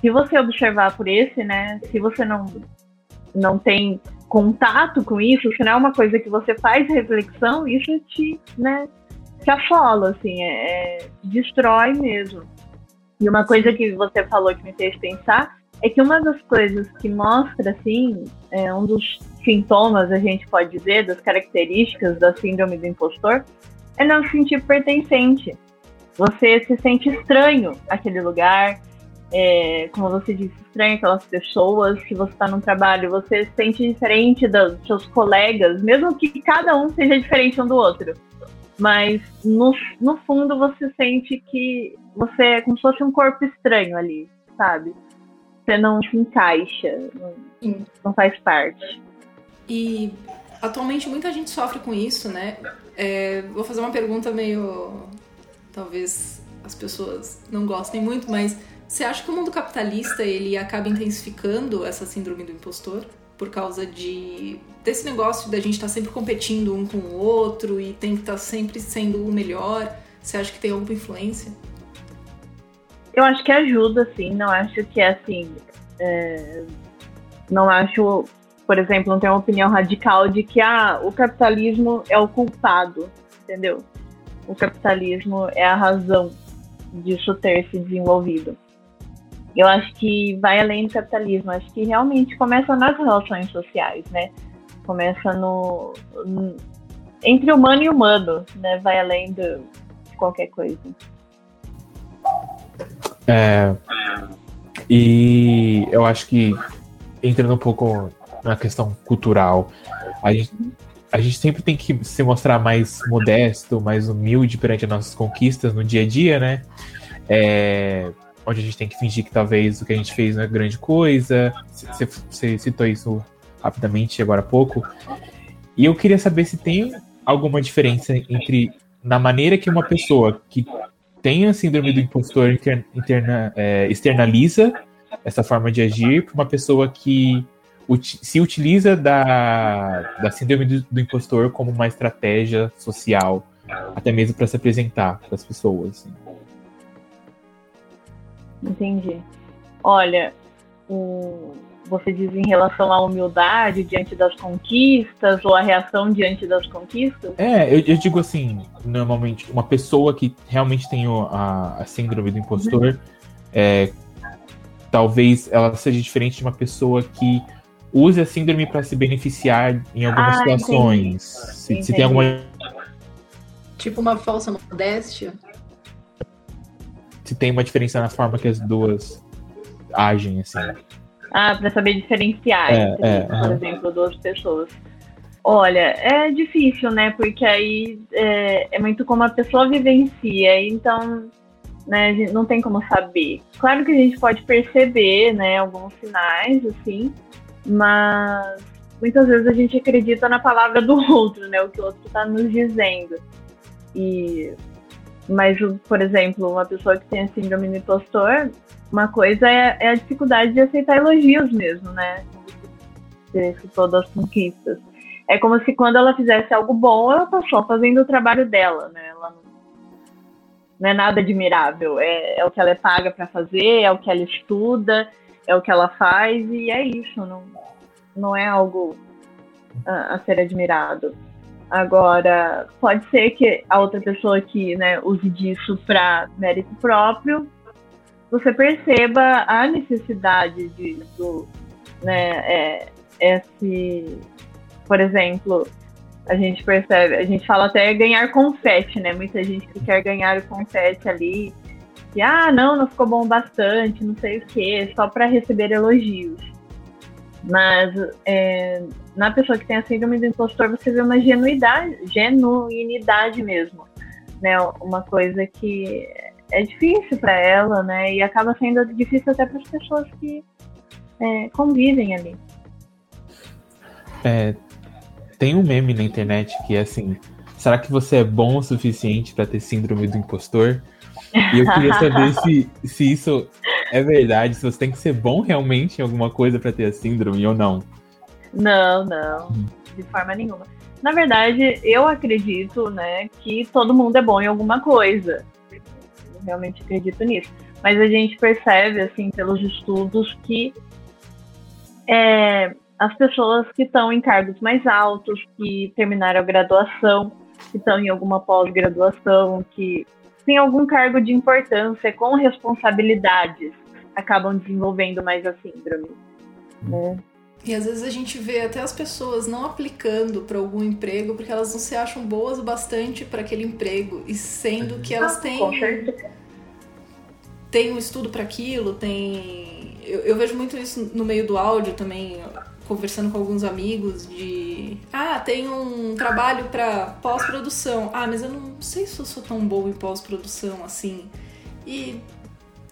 se você observar por esse, né? Se você não, não tem contato com isso, se não é uma coisa que você faz reflexão, isso te, né, te assola, assim, é, é, destrói mesmo. E uma coisa que você falou que me fez pensar é que uma das coisas que mostra, assim, é, um dos sintomas, a gente pode dizer, das características da síndrome do impostor, é não se sentir pertencente. Você se sente estranho àquele lugar, é, como você disse, estranha aquelas pessoas, se você está num trabalho, você se sente diferente dos seus colegas, mesmo que cada um seja diferente um do outro. Mas no, no fundo você sente que você é como se fosse um corpo estranho ali, sabe? Você não se encaixa, não, não faz parte. E atualmente muita gente sofre com isso, né? É, vou fazer uma pergunta meio. Talvez as pessoas não gostem muito, mas você acha que o mundo capitalista ele acaba intensificando essa síndrome do impostor por causa de desse negócio da gente estar tá sempre competindo um com o outro e tem que estar tá sempre sendo o melhor? Você acha que tem alguma influência? Eu acho que ajuda, sim. Não acho que é assim. É... Não acho, por exemplo, não tenho uma opinião radical de que ah, o capitalismo é o culpado, entendeu? O capitalismo é a razão disso ter se desenvolvido. Eu acho que vai além do capitalismo, acho que realmente começa nas relações sociais, né? Começa no, no entre humano e humano, né? Vai além de qualquer coisa. É, e eu acho que, entrando um pouco na questão cultural, a gente, a gente sempre tem que se mostrar mais modesto, mais humilde perante as nossas conquistas no dia a dia, né? É, onde a gente tem que fingir que talvez o que a gente fez não é grande coisa. Você, citou isso rapidamente agora há pouco. E eu queria saber se tem alguma diferença entre na maneira que uma pessoa que tem a síndrome do impostor inter, interna, é, externaliza essa forma de agir para uma pessoa que uti, se utiliza da, da síndrome do, do, impostor como uma estratégia social, até mesmo para se apresentar para as pessoas. Assim. Entendi. Olha, o, você diz em relação à humildade diante das conquistas ou a reação diante das conquistas? É, eu, eu digo assim, normalmente, uma pessoa que realmente tem a, a síndrome do impostor, uhum. é, talvez ela seja diferente de uma pessoa que use a síndrome para se beneficiar em algumas ah, situações. Se, se, tem alguma. Tipo uma falsa modéstia? Se tem uma diferença na forma que as duas agem, assim. Ah, para saber diferenciar, é, entre, é, por exemplo, duas pessoas. Olha, é difícil, né? Porque aí é, é, muito como a pessoa vivencia, então né, não tem como saber. Claro que a gente pode perceber, né, alguns sinais, assim, mas muitas vezes a gente acredita na palavra do outro, né, o que o outro está nos dizendo. E, mas, por exemplo, uma pessoa que tem a síndrome do impostor, uma coisa é, é a dificuldade de aceitar elogios mesmo, né, você citou das conquistas. É como se quando ela fizesse algo bom, ela tá só fazendo o trabalho dela, né, ela não não é nada admirável. É, é o que ela é paga para fazer, é o que ela estuda, é o que ela faz e é isso. Não, não é algo a, a ser admirado. Agora, pode ser que a outra pessoa que né, use disso para mérito próprio, você perceba a necessidade de, do, né, é, esse, por exemplo, a gente percebe, a gente fala até ganhar confete, né? Muita gente que quer ganhar o confete ali, que ah, não, não ficou bom bastante, não sei o que, só para receber elogios. Mas é, na pessoa que tem a síndrome do impostor, você vê uma genuidade, genuinidade mesmo, né? Uma coisa que é difícil para ela, né? E acaba sendo difícil até para as pessoas que é, convivem ali. É, tem um meme na internet que é assim: será que você é bom o suficiente para ter síndrome do impostor? E eu queria saber se, se isso é verdade, se você tem que ser bom realmente em alguma coisa para ter a síndrome ou não. Não, não, de forma nenhuma. Na verdade, eu acredito, né, que todo mundo é bom em alguma coisa. Eu realmente acredito nisso. Mas a gente percebe, assim, pelos estudos que é, as pessoas que estão em cargos mais altos, que terminaram a graduação, que estão em alguma pós-graduação, que têm algum cargo de importância com responsabilidades, acabam desenvolvendo mais a síndrome. Né? E às vezes a gente vê até as pessoas não aplicando para algum emprego porque elas não se acham boas o bastante para aquele emprego, e sendo que elas ah, têm. Tem um estudo para aquilo, tem. Eu, eu vejo muito isso no meio do áudio também conversando com alguns amigos de ah, tem um trabalho para pós-produção. Ah, mas eu não sei se eu sou tão bom em pós-produção assim. E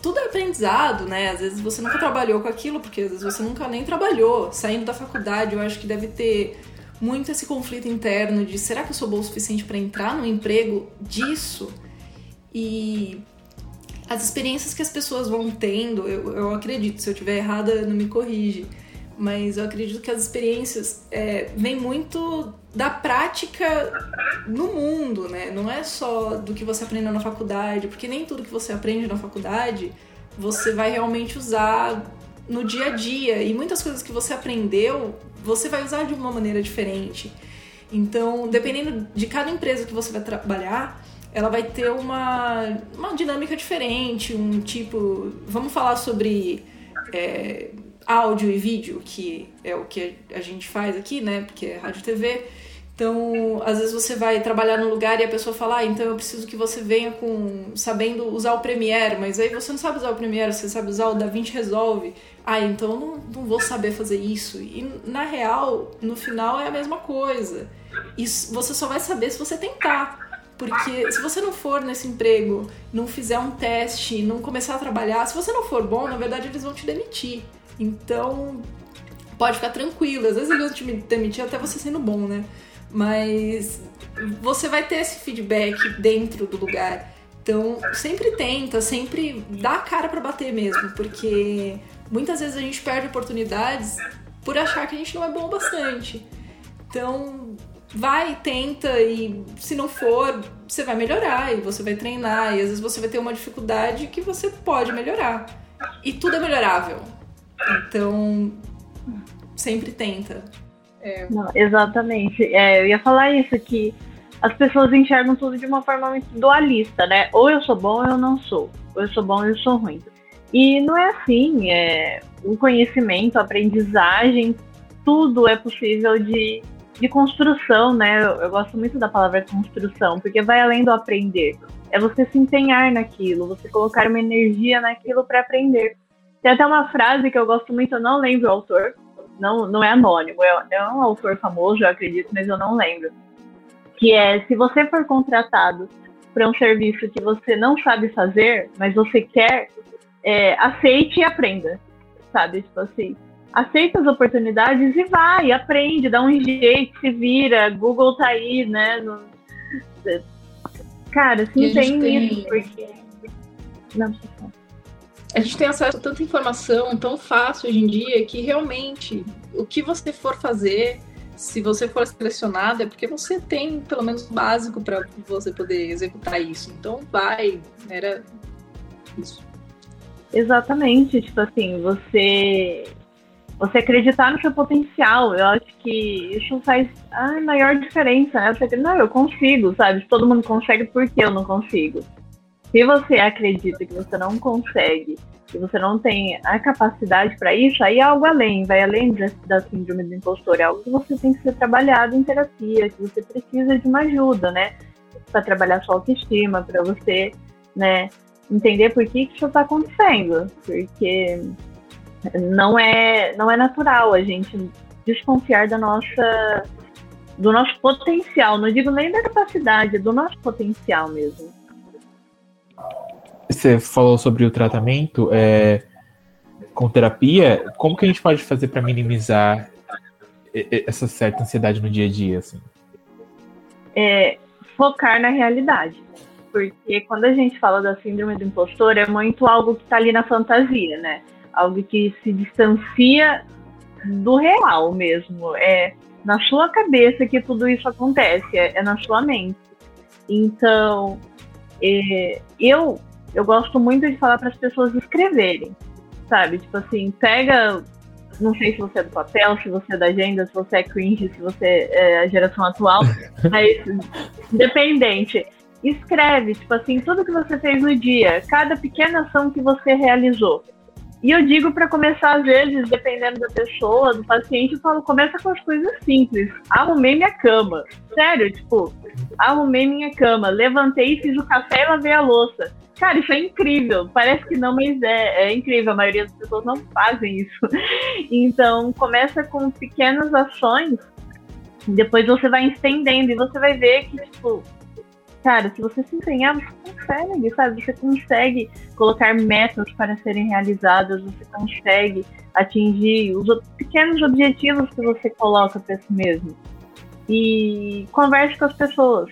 tudo é aprendizado, né? Às vezes você nunca trabalhou com aquilo, porque às vezes você nunca nem trabalhou. Saindo da faculdade, eu acho que deve ter muito esse conflito interno de será que eu sou bom o suficiente para entrar no emprego disso? E as experiências que as pessoas vão tendo, eu, eu acredito, se eu estiver errada, não me corrige mas eu acredito que as experiências é, vêm muito da prática no mundo, né? Não é só do que você aprendeu na faculdade, porque nem tudo que você aprende na faculdade você vai realmente usar no dia a dia. E muitas coisas que você aprendeu, você vai usar de uma maneira diferente. Então, dependendo de cada empresa que você vai trabalhar, ela vai ter uma, uma dinâmica diferente, um tipo. Vamos falar sobre. É, áudio e vídeo, que é o que a gente faz aqui, né? Porque é rádio e TV. Então, às vezes você vai trabalhar num lugar e a pessoa fala, ah, então eu preciso que você venha com sabendo usar o Premiere, mas aí você não sabe usar o Premiere, você sabe usar o DaVinci Resolve. Ah, então eu não, não vou saber fazer isso. E na real, no final é a mesma coisa. E você só vai saber se você tentar. Porque se você não for nesse emprego, não fizer um teste, não começar a trabalhar, se você não for bom, na verdade eles vão te demitir. Então, pode ficar tranquilo. Às vezes eles vão te demitir até você sendo bom, né? Mas você vai ter esse feedback dentro do lugar. Então, sempre tenta, sempre dá a cara para bater mesmo, porque muitas vezes a gente perde oportunidades por achar que a gente não é bom o bastante. Então, vai, tenta e se não for, você vai melhorar e você vai treinar e às vezes você vai ter uma dificuldade que você pode melhorar. E tudo é melhorável. Então, sempre tenta. É. Não, exatamente. É, eu ia falar isso, que as pessoas enxergam tudo de uma forma muito dualista, né? Ou eu sou bom ou eu não sou. Ou eu sou bom ou eu sou ruim. E não é assim. É, o conhecimento, a aprendizagem, tudo é possível de, de construção, né? Eu, eu gosto muito da palavra construção, porque vai além do aprender. É você se empenhar naquilo, você colocar uma energia naquilo para aprender. Tem até uma frase que eu gosto muito, eu não lembro o autor, não, não é anônimo, é, é um autor famoso, eu acredito, mas eu não lembro. Que é, se você for contratado para um serviço que você não sabe fazer, mas você quer, é, aceite e aprenda, sabe? Tipo assim, aceita as oportunidades e vai, aprende, dá um jeito, se vira, Google tá aí, né? No... Cara, se entende tem... isso, porque... Não, não a gente tem acesso a tanta informação tão fácil hoje em dia que realmente o que você for fazer, se você for selecionado, é porque você tem pelo menos o básico para você poder executar isso. Então vai, era isso. Exatamente, tipo assim, você você acreditar no seu potencial. Eu acho que isso faz a maior diferença, né? Você, não, eu consigo, sabe? Se todo mundo consegue, por que eu não consigo? Se você acredita que você não consegue, que você não tem a capacidade para isso, aí é algo além, vai além da síndrome do impostor, é algo que você tem que ser trabalhado em terapia, que você precisa de uma ajuda, né? Para trabalhar sua autoestima, para você, né, entender por que, que isso está acontecendo. Porque não é, não é natural a gente desconfiar da nossa do nosso potencial, não digo nem da capacidade, do nosso potencial mesmo. Você falou sobre o tratamento é, com terapia. Como que a gente pode fazer para minimizar essa certa ansiedade no dia a dia? Assim? É, focar na realidade. Porque quando a gente fala da síndrome do impostor, é muito algo que está ali na fantasia, né? Algo que se distancia do real mesmo. É na sua cabeça que tudo isso acontece, é, é na sua mente. Então, é, eu eu gosto muito de falar para as pessoas escreverem, sabe? Tipo assim, pega. Não sei se você é do papel, se você é da agenda, se você é cringe, se você é a geração atual, mas independente. Escreve, tipo assim, tudo que você fez no dia, cada pequena ação que você realizou. E eu digo para começar, às vezes, dependendo da pessoa, do paciente, eu falo, começa com as coisas simples. Arrumei minha cama. Sério, tipo, arrumei minha cama, levantei, fiz o café e lavei a louça. Cara, isso é incrível. Parece que não, mas é, é incrível. A maioria das pessoas não fazem isso. Então, começa com pequenas ações, depois você vai estendendo e você vai ver que, tipo, cara, se você se empenhar, você consegue, sabe? Você consegue colocar metas para serem realizadas, você consegue atingir os pequenos objetivos que você coloca para si mesmo. E converse com as pessoas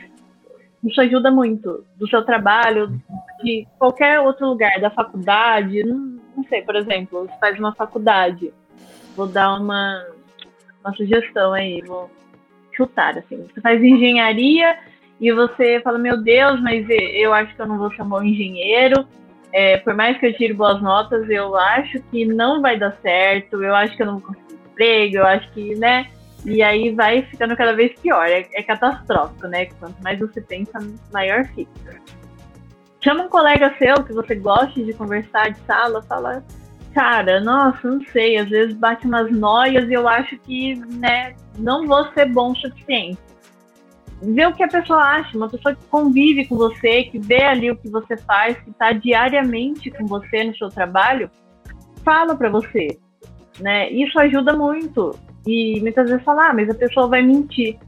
isso ajuda muito. Do seu trabalho, de qualquer outro lugar, da faculdade, não, não sei, por exemplo, você faz uma faculdade. Vou dar uma, uma sugestão aí, vou chutar, assim. Você faz engenharia e você fala, meu Deus, mas eu acho que eu não vou ser um engenheiro. É, por mais que eu tire boas notas, eu acho que não vai dar certo, eu acho que eu não vou conseguir emprego, eu acho que, né? E aí vai ficando cada vez pior. É, é catastrófico, né? Quanto mais você pensa, maior fica. Chama um colega seu que você goste de conversar de sala, fala, cara, nossa, não sei, às vezes bate umas noias e eu acho que, né, não vou ser bom o suficiente. Ver o que a pessoa acha, uma pessoa que convive com você, que vê ali o que você faz, que está diariamente com você no seu trabalho, fala para você, né? Isso ajuda muito. E muitas vezes fala, ah, mas a pessoa vai mentir.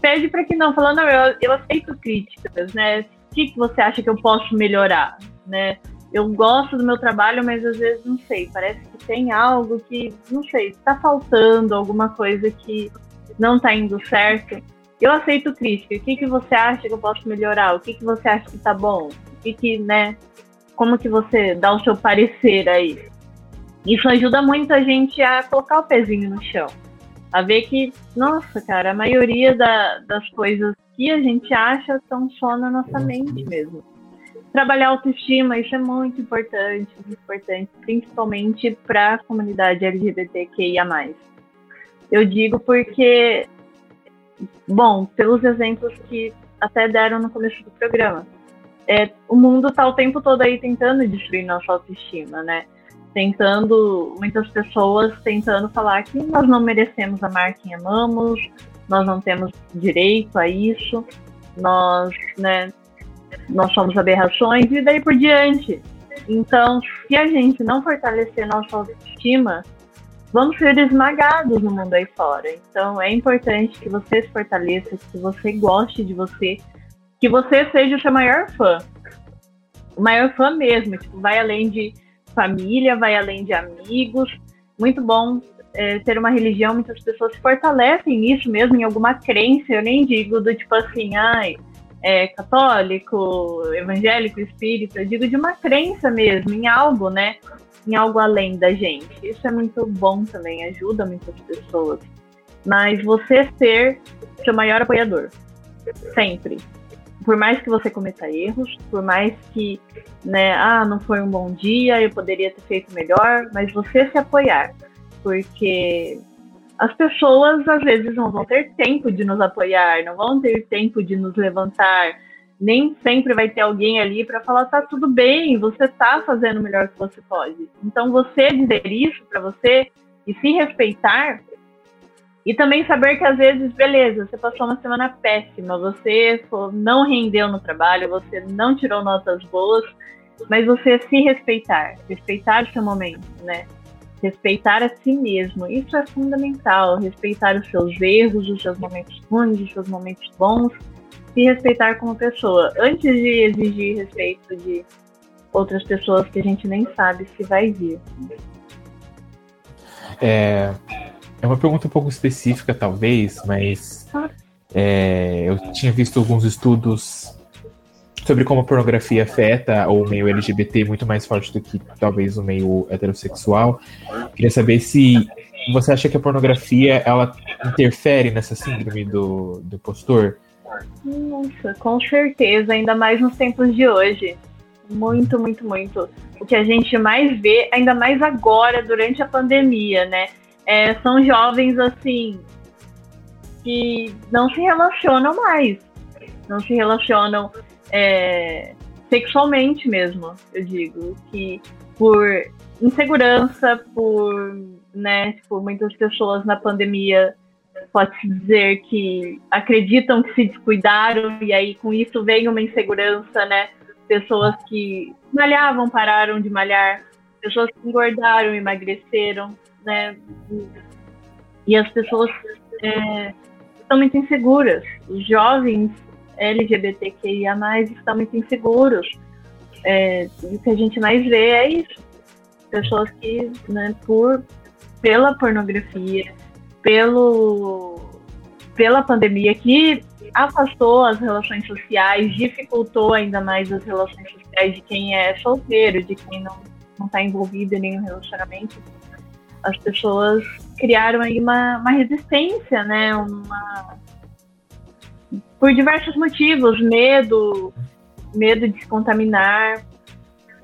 Pede para que não, falando, eu, eu aceito críticas, né? O que, que você acha que eu posso melhorar, né? Eu gosto do meu trabalho, mas às vezes não sei, parece que tem algo que, não sei, está faltando, alguma coisa que não está indo certo. Eu aceito crítica. O que, que você acha que eu posso melhorar? O que, que você acha que tá bom? O que, que, né? Como que você dá o seu parecer aí? Isso ajuda muito a gente a colocar o pezinho no chão. A ver que, nossa, cara, a maioria da, das coisas que a gente acha estão só na nossa mente mesmo. Trabalhar autoestima, isso é muito importante, muito importante, principalmente para a comunidade LGBTQIA. Eu digo porque bom, pelos exemplos que até deram no começo do programa. É, o mundo está o tempo todo aí tentando destruir nossa autoestima, né? Tentando, muitas pessoas tentando falar que nós não merecemos amar quem amamos, nós não temos direito a isso, nós, né, nós somos aberrações e daí por diante. Então, se a gente não fortalecer nossa autoestima, vamos ser esmagados no mundo aí fora. Então é importante que você se fortaleça, que você goste de você, que você seja o seu maior fã. O maior fã mesmo, tipo, vai além de família, vai além de amigos. Muito bom é, ter uma religião, muitas pessoas se fortalecem nisso mesmo, em alguma crença, eu nem digo do tipo assim, ai, é, católico, evangélico, espírita, eu digo de uma crença mesmo, em algo, né? Em algo além da gente. Isso é muito bom também, ajuda muitas pessoas. Mas você ser seu maior apoiador, sempre. Por mais que você cometa erros, por mais que, né, ah, não foi um bom dia, eu poderia ter feito melhor, mas você se apoiar. Porque as pessoas às vezes não vão ter tempo de nos apoiar, não vão ter tempo de nos levantar, nem sempre vai ter alguém ali para falar tá tudo bem, você tá fazendo o melhor que você pode. Então você dizer isso para você e se respeitar e também saber que às vezes, beleza, você passou uma semana péssima, você não rendeu no trabalho, você não tirou notas boas, mas você se respeitar, respeitar o seu momento, né? Respeitar a si mesmo, isso é fundamental. Respeitar os seus erros, os seus momentos ruins, os seus momentos bons se respeitar como pessoa, antes de exigir respeito de outras pessoas que a gente nem sabe se vai vir. É, é uma pergunta um pouco específica, talvez, mas é, eu tinha visto alguns estudos sobre como a pornografia afeta o meio LGBT muito mais forte do que talvez o meio heterossexual. Queria saber se você acha que a pornografia ela interfere nessa síndrome do, do postor? Nossa, com certeza, ainda mais nos tempos de hoje. Muito, muito, muito. O que a gente mais vê, ainda mais agora, durante a pandemia, né? É, são jovens, assim, que não se relacionam mais. Não se relacionam é, sexualmente mesmo, eu digo. Que por insegurança, por, né, tipo, muitas pessoas na pandemia pode-se dizer que acreditam que se descuidaram e aí com isso vem uma insegurança, né? Pessoas que malhavam pararam de malhar, pessoas que engordaram emagreceram, né? E as pessoas é, estão muito inseguras. Os jovens LGBTQIA+, estão muito inseguros. É, o que a gente mais vê é isso. Pessoas que, né, por, pela pornografia, pelo, pela pandemia que afastou as relações sociais, dificultou ainda mais as relações sociais de quem é solteiro, de quem não está envolvido em nenhum relacionamento. As pessoas criaram aí uma, uma resistência, né? Uma por diversos motivos, medo, medo de se contaminar,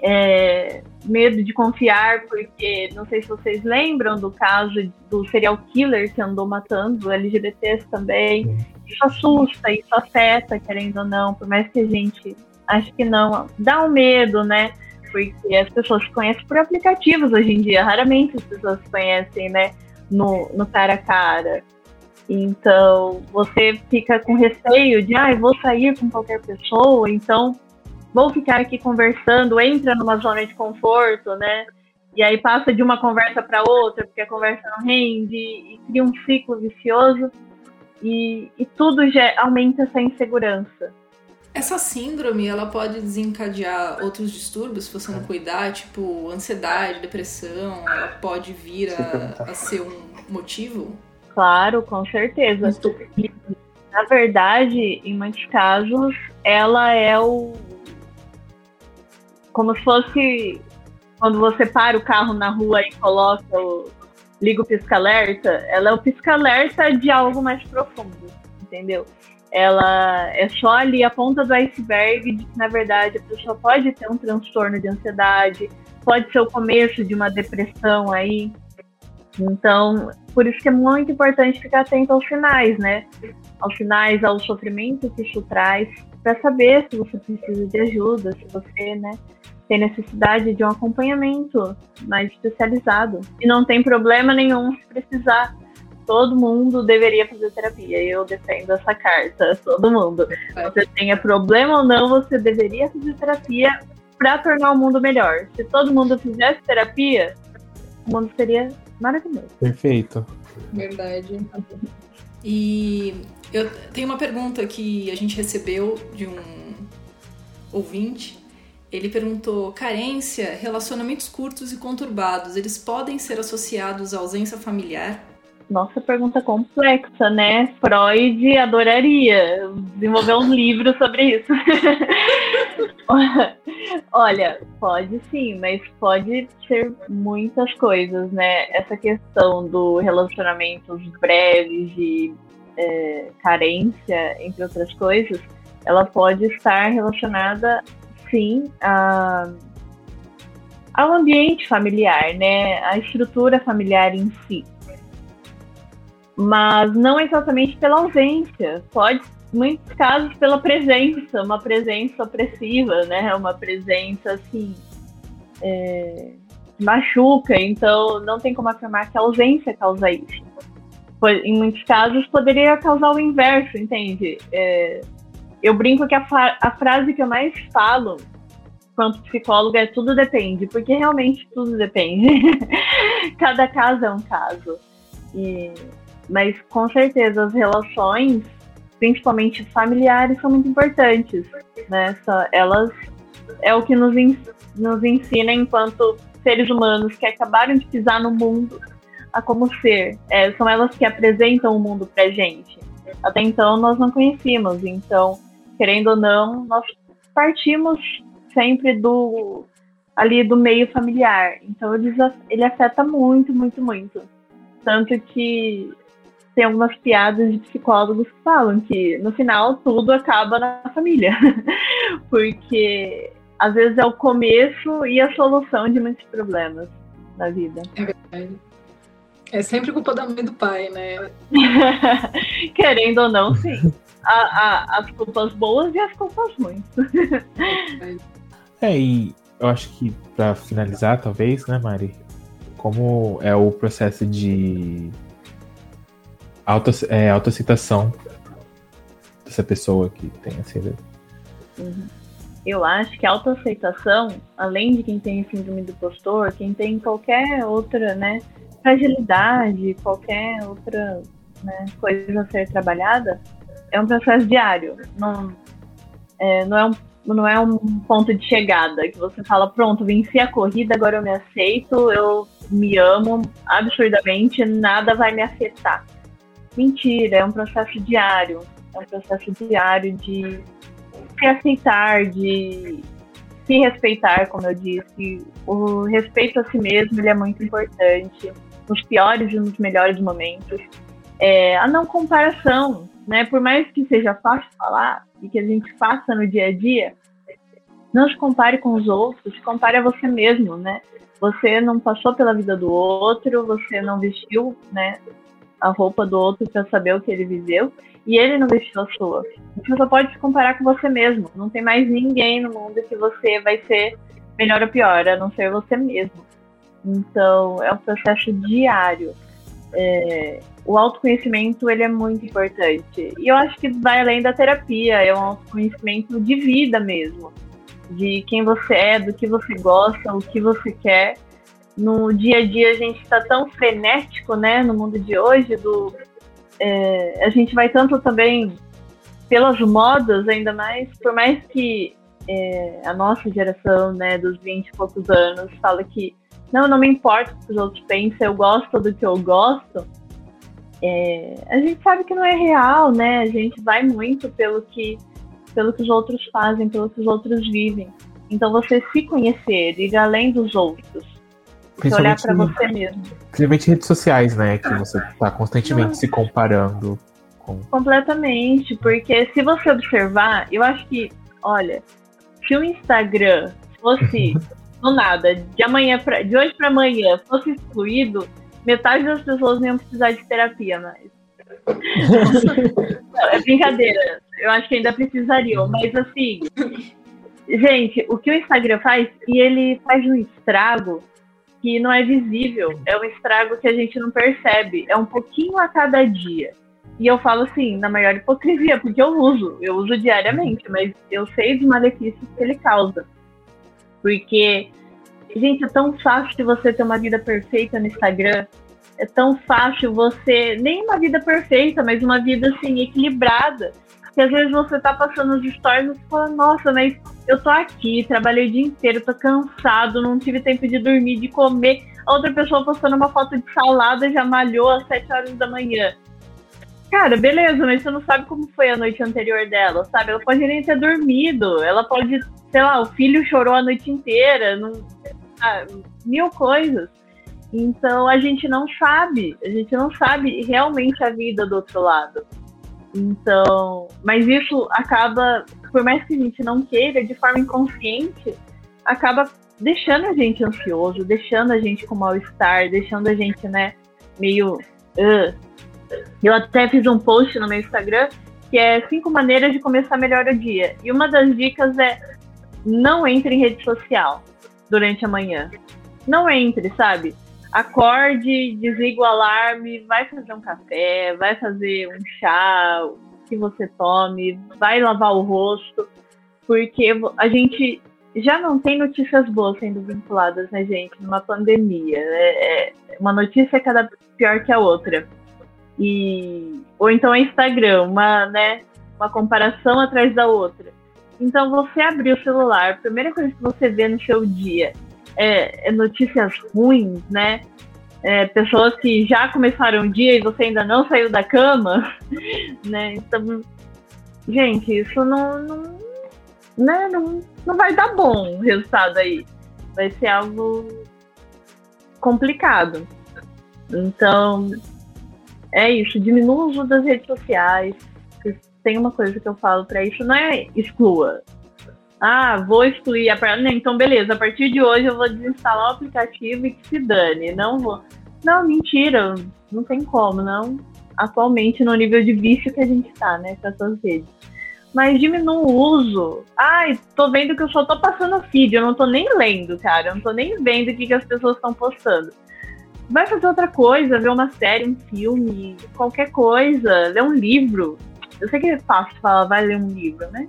é, medo de confiar, porque não sei se vocês lembram do caso do serial killer que andou matando LGBTs também. Isso assusta, isso afeta, querendo ou não, por mais que a gente ache que não, dá um medo, né? Porque as pessoas se conhecem por aplicativos hoje em dia, raramente as pessoas se conhecem, né, no, no cara a cara. Então, você fica com receio de, ah, vou sair com qualquer pessoa, então vou ficar aqui conversando, entra numa zona de conforto, né? E aí passa de uma conversa para outra, porque a conversa não rende, e cria um ciclo vicioso, e, e tudo já aumenta essa insegurança. Essa síndrome, ela pode desencadear outros distúrbios se você não cuidar, tipo ansiedade, depressão, ela pode vir a, a ser um motivo? Claro, com certeza. E, na verdade, em muitos casos, ela é o. Como se fosse quando você para o carro na rua e coloca o. liga o pisca-alerta, ela é o pisca-alerta de algo mais profundo, entendeu? ela é só ali a ponta do iceberg de que, na verdade, a pessoa pode ter um transtorno de ansiedade, pode ser o começo de uma depressão aí. Então, por isso que é muito importante ficar atento aos sinais, né? Aos sinais, ao sofrimento que isso traz, para saber se você precisa de ajuda, se você, né, tem necessidade de um acompanhamento mais especializado. E não tem problema nenhum se precisar todo mundo deveria fazer terapia. Eu defendo essa carta, todo mundo. Você tenha problema ou não, você deveria fazer terapia para tornar o mundo melhor. Se todo mundo fizesse terapia, o mundo seria maravilhoso. Perfeito. Verdade. E eu tenho uma pergunta que a gente recebeu de um ouvinte. Ele perguntou: carência, relacionamentos curtos e conturbados, eles podem ser associados à ausência familiar? Nossa, pergunta complexa, né? Freud adoraria desenvolver um livro sobre isso. Olha, pode sim, mas pode ser muitas coisas, né? Essa questão do relacionamentos breves e é, carência, entre outras coisas, ela pode estar relacionada, sim, a, ao ambiente familiar, né? A estrutura familiar em si mas não exatamente pela ausência. Pode, em muitos casos, pela presença, uma presença opressiva, né? Uma presença assim é, machuca. Então, não tem como afirmar que a ausência causa isso. Em muitos casos, poderia causar o inverso, entende? É, eu brinco que a, a frase que eu mais falo quanto psicóloga é tudo depende, porque realmente tudo depende. Cada caso é um caso. E mas com certeza as relações, principalmente familiares, são muito importantes. Né? Elas é o que nos, nos ensina enquanto seres humanos que acabaram de pisar no mundo a como ser. É, são elas que apresentam o mundo pra gente. Até então nós não conhecíamos, então, querendo ou não, nós partimos sempre do ali do meio familiar. Então ele, ele afeta muito, muito, muito. Tanto que tem algumas piadas de psicólogos que falam que no final tudo acaba na família. Porque às vezes é o começo e a solução de muitos problemas da vida. É verdade. É sempre culpa da mãe e do pai, né? Querendo ou não, sim. A, a, as culpas boas e as culpas ruins. é, e eu acho que para finalizar, talvez, né, Mari? Como é o processo de auto, é, autoaceitação dessa pessoa que tem a síndrome. Uhum. Eu acho que a autoaceitação, além de quem tem síndrome do postor, quem tem qualquer outra, né, fragilidade, qualquer outra né, coisa a ser trabalhada, é um processo diário. Não é, não, é um, não é um ponto de chegada que você fala, pronto, venci a corrida, agora eu me aceito, eu me amo absurdamente, nada vai me afetar. Mentira, é um processo diário. É um processo diário de se aceitar, de se respeitar, como eu disse. O respeito a si mesmo ele é muito importante, nos piores e nos melhores momentos. É, a não comparação, né? Por mais que seja fácil falar e que a gente faça no dia a dia, não se compare com os outros, se compare a você mesmo, né? Você não passou pela vida do outro, você não vestiu, né, a roupa do outro para saber o que ele viveu e ele não vestiu a sua. Você só pode se comparar com você mesmo. Não tem mais ninguém no mundo que você vai ser melhor ou pior, a não ser você mesmo. Então, é um processo diário. É, o autoconhecimento ele é muito importante. E eu acho que vai além da terapia, é um autoconhecimento de vida mesmo. De quem você é, do que você gosta, o que você quer. No dia a dia a gente está tão frenético, né, no mundo de hoje, do, é, a gente vai tanto também pelas modas, ainda mais, por mais que é, a nossa geração, né, dos 20 e poucos anos, fala que não, não me importa o que os outros pensam, eu gosto do que eu gosto, é, a gente sabe que não é real, né? A gente vai muito pelo que, pelo que os outros fazem, pelo que os outros vivem. Então você se conhecer, ir além dos outros. Olhar para você mesmo. Principalmente redes sociais, né? Que você está constantemente não. se comparando. Com... Completamente, porque se você observar, eu acho que, olha, se o Instagram fosse do nada, de amanhã pra, de hoje para amanhã, fosse excluído, metade das pessoas iam precisar de terapia mais. não, é brincadeira. Eu acho que ainda precisariam, mas assim, gente, o que o Instagram faz, e ele faz um estrago que não é visível, é um estrago que a gente não percebe, é um pouquinho a cada dia. E eu falo assim, na maior hipocrisia, porque eu uso, eu uso diariamente, mas eu sei dos malefícios que ele causa. Porque Gente, é tão fácil você ter uma vida perfeita no Instagram. É tão fácil você. Nem uma vida perfeita, mas uma vida assim, equilibrada. Que às vezes você tá passando os stories e fala, nossa, mas eu tô aqui, trabalhei o dia inteiro, tô cansado, não tive tempo de dormir, de comer. A outra pessoa postando uma foto de salada já malhou às 7 horas da manhã. Cara, beleza, mas você não sabe como foi a noite anterior dela, sabe? Ela pode nem ter dormido, ela pode, sei lá, o filho chorou a noite inteira, não, mil coisas. Então a gente não sabe, a gente não sabe realmente a vida do outro lado. Então, mas isso acaba, por mais que a gente não queira, de forma inconsciente, acaba deixando a gente ansioso, deixando a gente com mal-estar, deixando a gente, né, meio. Uh. Eu até fiz um post no meu Instagram que é cinco maneiras de começar melhor o dia. E uma das dicas é não entre em rede social durante a manhã. Não entre, sabe? Acorde, desliga o alarme, vai fazer um café, vai fazer um chá que você tome, vai lavar o rosto, porque a gente já não tem notícias boas sendo vinculadas, né, gente, numa pandemia. É, é uma notícia é cada pior que a outra. E ou então é Instagram, uma, né, uma comparação atrás da outra. Então, você abrir o celular, a primeira coisa que você vê no seu dia é, é notícias ruins, né? É, pessoas que já começaram o dia e você ainda não saiu da cama, né? Então, gente, isso não, não, né? não, não vai dar bom o resultado aí. Vai ser algo complicado. Então, é isso. Diminua o uso das redes sociais tem uma coisa que eu falo para isso, não é exclua. Ah, vou excluir a parada. Então, beleza, a partir de hoje eu vou desinstalar o aplicativo e que se dane. Não vou. Não, mentira, não tem como, não. Atualmente, no nível de vício que a gente tá, né, com essas redes. Mas diminua o uso. Ai, tô vendo que eu só tô passando feed, eu não tô nem lendo, cara. Eu não tô nem vendo o que, que as pessoas estão postando. Vai fazer outra coisa, ver uma série, um filme, qualquer coisa, ler um livro eu sei que é fácil falar, vai ler um livro, né?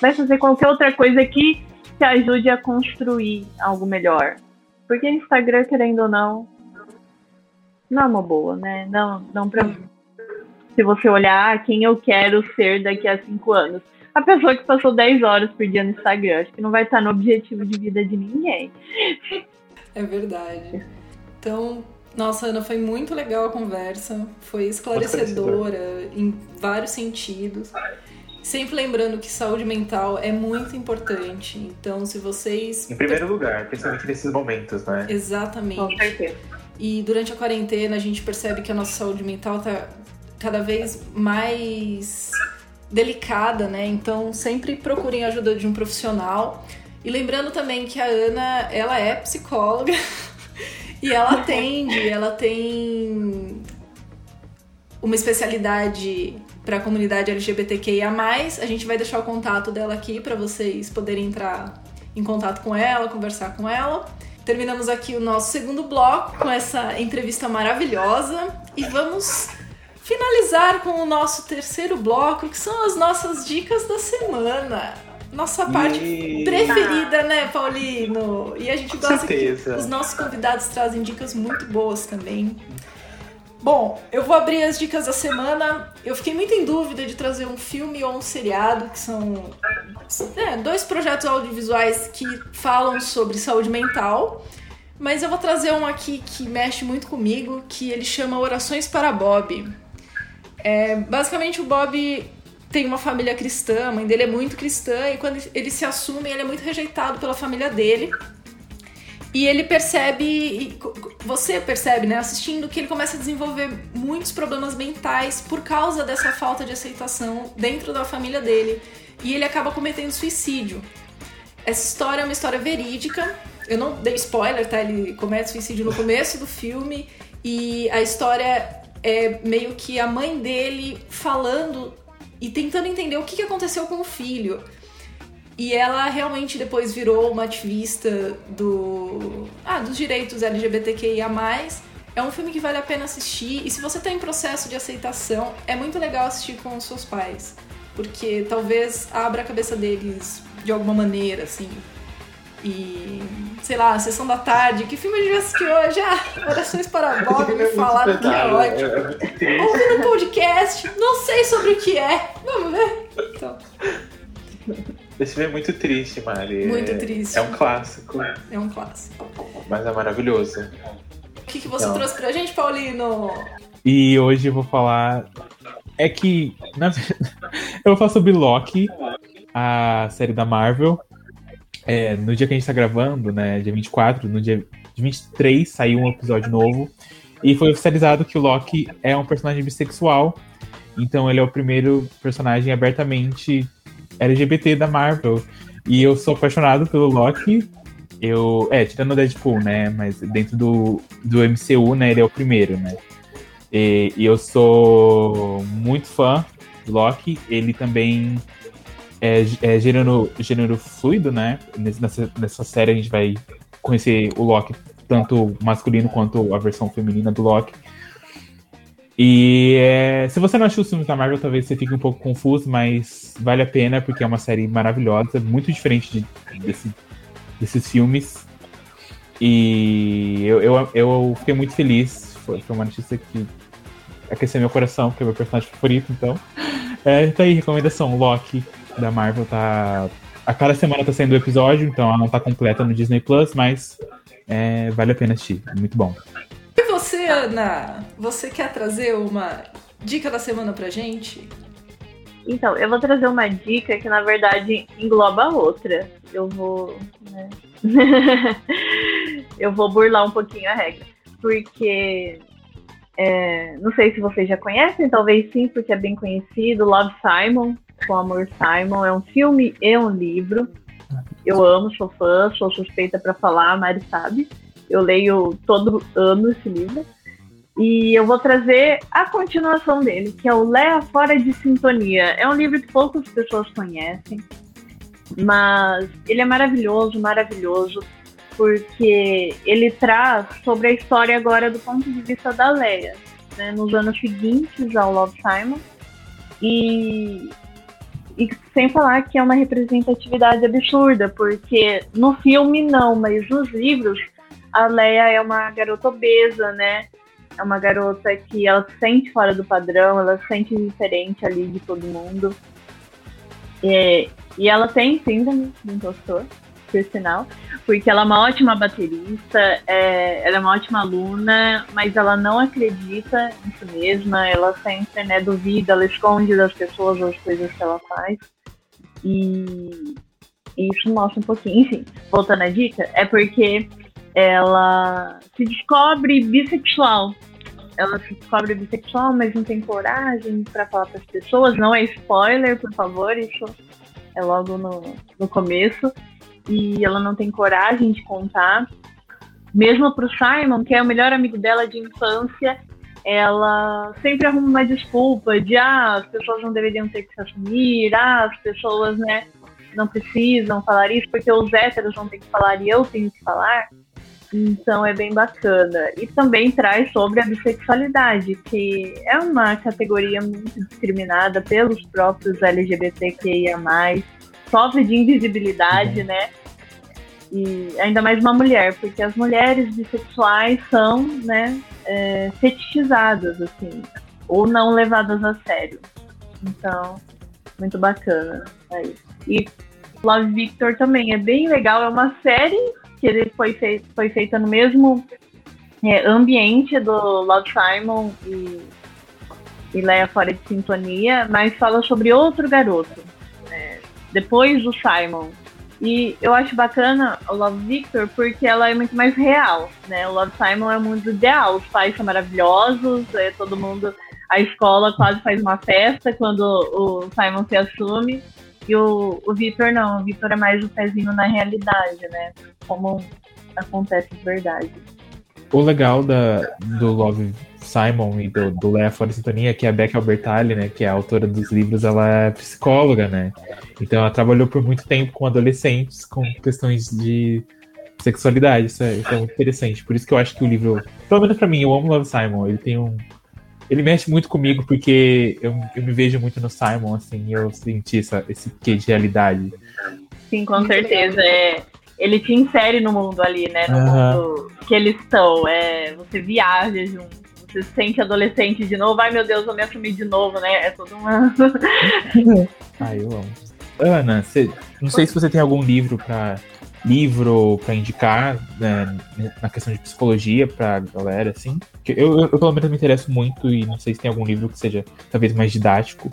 Vai fazer qualquer outra coisa que te ajude a construir algo melhor. Porque Instagram, querendo ou não, não é uma boa, né? Não, não pra mim. Se você olhar quem eu quero ser daqui a cinco anos. A pessoa que passou 10 horas por dia no Instagram, acho que não vai estar no objetivo de vida de ninguém. É verdade. Então, nossa, Ana, foi muito legal a conversa, foi esclarecedora em vários sentidos. Sempre lembrando que saúde mental é muito importante. Então, se vocês. Em primeiro lugar, principalmente nesses momentos, né? Exatamente. Com certeza. E durante a quarentena, a gente percebe que a nossa saúde mental tá cada vez mais delicada, né? Então, sempre procurem a ajuda de um profissional. E lembrando também que a Ana, ela é psicóloga. E ela atende, ela tem uma especialidade para a comunidade LGBTQIA+. A gente vai deixar o contato dela aqui para vocês poderem entrar em contato com ela, conversar com ela. Terminamos aqui o nosso segundo bloco com essa entrevista maravilhosa. e vamos finalizar com o nosso terceiro bloco, que são as nossas dicas da semana. Nossa parte E- preferida, né, Paulino? E a gente Com gosta que certeza. os nossos convidados trazem dicas muito boas também. Bom, eu vou abrir as dicas da semana. Eu fiquei muito em dúvida de trazer um filme ou um seriado, que são é, dois projetos audiovisuais que falam sobre saúde mental. Mas eu vou trazer um aqui que mexe muito comigo, que ele chama Orações para Bob. É, basicamente, o Bob tem uma família cristã, a mãe dele é muito cristã, e quando ele se assume, ele é muito rejeitado pela família dele. E ele percebe, você percebe, né, assistindo, que ele começa a desenvolver muitos problemas mentais por causa dessa falta de aceitação dentro da família dele. E ele acaba cometendo suicídio. Essa história é uma história verídica. Eu não dei spoiler, tá? Ele comete suicídio no começo do filme. E a história é meio que a mãe dele falando e tentando entender o que aconteceu com o filho. E ela realmente depois virou uma ativista do, ah, dos direitos LGBTQIA+. É um filme que vale a pena assistir. E se você está em processo de aceitação, é muito legal assistir com os seus pais. Porque talvez abra a cabeça deles de alguma maneira, assim. E, sei lá, Sessão da Tarde. Que filme a gente vai assistir hoje? Ah, Orações para Bob me falaram que é ótimo. É, é muito triste. Ouvi no podcast, não sei sobre o que é. Vamos ver. Então, Esse filme é muito triste, Mari. Muito É- triste. É um clássico, é um clássico. mas é maravilhoso. O que, que você Então. trouxe pra gente, Paulino? E hoje eu vou falar. É que. na eu vou falar sobre Loki, a série da Marvel. É, no dia que a gente tá gravando, né? Dia 24, no dia 23 saiu um episódio novo. E foi oficializado que o Loki é um personagem bissexual. Então ele é o primeiro personagem abertamente LGBT da Marvel. E eu sou apaixonado pelo Loki. Eu. É, tirando o Deadpool, né? Mas dentro do, do MCU, né? Ele é o primeiro, né? E, e eu sou muito fã do Loki. Ele também é, é gênero, gênero fluido, né? Nessa, nessa série a gente vai conhecer o Loki, tanto masculino quanto a versão feminina do Loki. E é, se você não assistiu os filmes da Marvel, talvez você fique um pouco confuso, mas vale a pena porque é uma série maravilhosa, muito diferente de- desse- desses filmes. E eu, eu, eu fiquei muito feliz. Foi, uma notícia que aqueceu meu coração, porque é meu personagem favorito, então. É, tá aí, recomendação. Loki da Marvel tá. A cada semana tá saindo o episódio, então ela não tá completa no Disney Plus, mas é, vale a pena assistir. É muito bom. E você, Ana? Você quer trazer uma dica da semana pra gente? Então, eu vou trazer uma dica que na verdade engloba a outra. Eu vou. né? eu vou burlar um pouquinho a regra. Porque. é, não sei se vocês já conhecem, talvez sim, porque é bem conhecido. Love Simon, com Amor Simon. É um filme e um livro. Eu amo, sou fã, sou suspeita pra falar, a Mari sabe. Eu leio todo ano esse livro. E eu vou trazer a continuação dele, que é o Léa Fora de Sintonia. É um livro que poucas pessoas conhecem, mas ele é maravilhoso, maravilhoso, porque ele traz sobre a história agora do ponto de vista da Leia, né, nos anos seguintes ao Love Simon. E, e sem falar que é uma representatividade absurda, porque no filme não, mas nos livros a Leia é uma garota obesa, né? É uma garota que ela se sente fora do padrão, ela se sente diferente ali de todo mundo. É, e ela tem síndrome do impostor, por sinal, porque ela é uma ótima baterista, é, ela é uma ótima aluna, mas ela não acredita em si mesma, ela sempre né, duvida, ela esconde das pessoas as coisas que ela faz. E, isso mostra um pouquinho. Enfim, voltando à dica, é porque ela se descobre bissexual. Ela se descobre bissexual, mas não tem coragem para falar para as pessoas. Não é spoiler, por favor, isso é logo no, no começo. E ela não tem coragem de contar. Mesmo pro Simon, que é o melhor amigo dela de infância, ela sempre arruma uma desculpa de ah, as pessoas não deveriam ter que se assumir, ah, as pessoas, né, não precisam falar isso porque os héteros não têm que falar e eu tenho que falar. Então é bem bacana. E também traz sobre a bissexualidade, que é uma categoria muito discriminada pelos próprios LGBTQIA, sofre de invisibilidade, Uhum. né? E ainda mais uma mulher, porque as mulheres bissexuais são, né, é, fetichizadas, assim, ou não levadas a sério. Então, muito bacana. É isso. E Love Victor também é bem legal, é uma série que ele foi, fei foi feita no mesmo é, ambiente do Love Simon e, e Leia Fora de Sintonia, mas fala sobre outro garoto, depois do Simon. E eu acho bacana o Love Victor porque ela é muito mais real, né? O Love Simon é o mundo ideal, os pais são maravilhosos, é, todo mundo, a escola quase faz uma festa quando o Simon se assume. E o, o Victor não, o Victor é mais o pezinho na realidade, né? Como acontece de verdade. O legal da, do Love Simon e do, do Leia Fora Sintonia é que a Beck Albertalli, né, que é a autora dos livros, ela é psicóloga, né? Então ela trabalhou por muito tempo com adolescentes com questões de sexualidade. Isso é, isso é muito interessante. Por isso que eu acho que o livro, pelo menos pra mim, eu amo Love Simon. Ele tem um. Ele mexe muito comigo porque eu, eu me vejo muito no Simon, assim, eu senti essa, esse quê de realidade. Sim, com certeza. É, ele te insere no mundo ali, né? No mundo que eles estão. É, você viaja junto, se sente adolescente de novo. Ai meu Deus, eu me assumi de novo, né? É toda uma. Ah, eu amo. Ana, cê- não sei se você tem algum livro para livro para indicar né, na questão de psicologia pra galera, assim. Eu, eu, eu, pelo menos me interesso muito e não sei se tem algum livro que seja talvez mais didático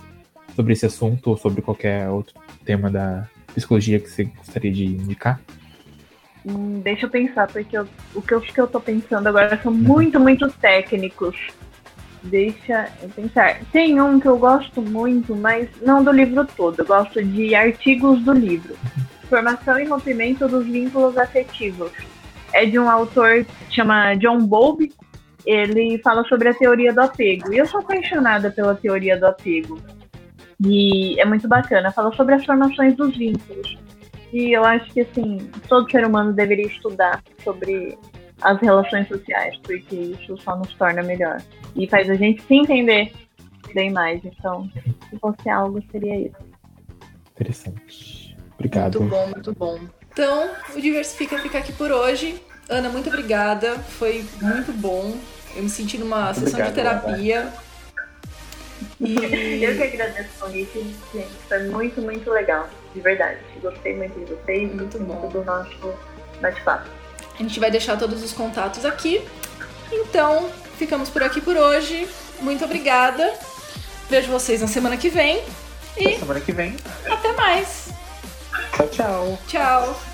sobre esse assunto ou sobre qualquer outro tema da psicologia que você gostaria de indicar. Hum, deixa eu pensar, porque eu- o que eu, que eu tô pensando agora são muito, muito técnicos. Deixa eu pensar. Tem um que eu gosto muito, mas não do livro todo. Eu gosto de artigos do livro. Formação e rompimento dos vínculos afetivos. É de um autor que chama John Bowlby. Ele fala sobre a teoria do apego. E eu sou apaixonada pela teoria do apego. E é muito bacana. Fala sobre as formações dos vínculos. E eu acho que, assim, todo ser humano deveria estudar sobre as relações sociais, porque isso só nos torna melhor. E faz a gente se entender bem mais. Então, se fosse algo, seria isso. Interessante. Obrigado. Muito bom, muito bom. Então, o Diversifica fica aqui por hoje. Ana, muito obrigada. Foi muito bom. Eu me senti numa Muito sessão de obrigado, terapia. E Eu que agradeço o convite, gente. Foi muito, muito legal. De verdade. Gostei muito de vocês. Muito bom. do nosso bate-papo. a gente vai deixar todos os contatos aqui. Então, ficamos por aqui por hoje. Muito obrigada. Vejo vocês na semana que vem. Até semana que vem. Até mais. Tchau, tchau. Tchau.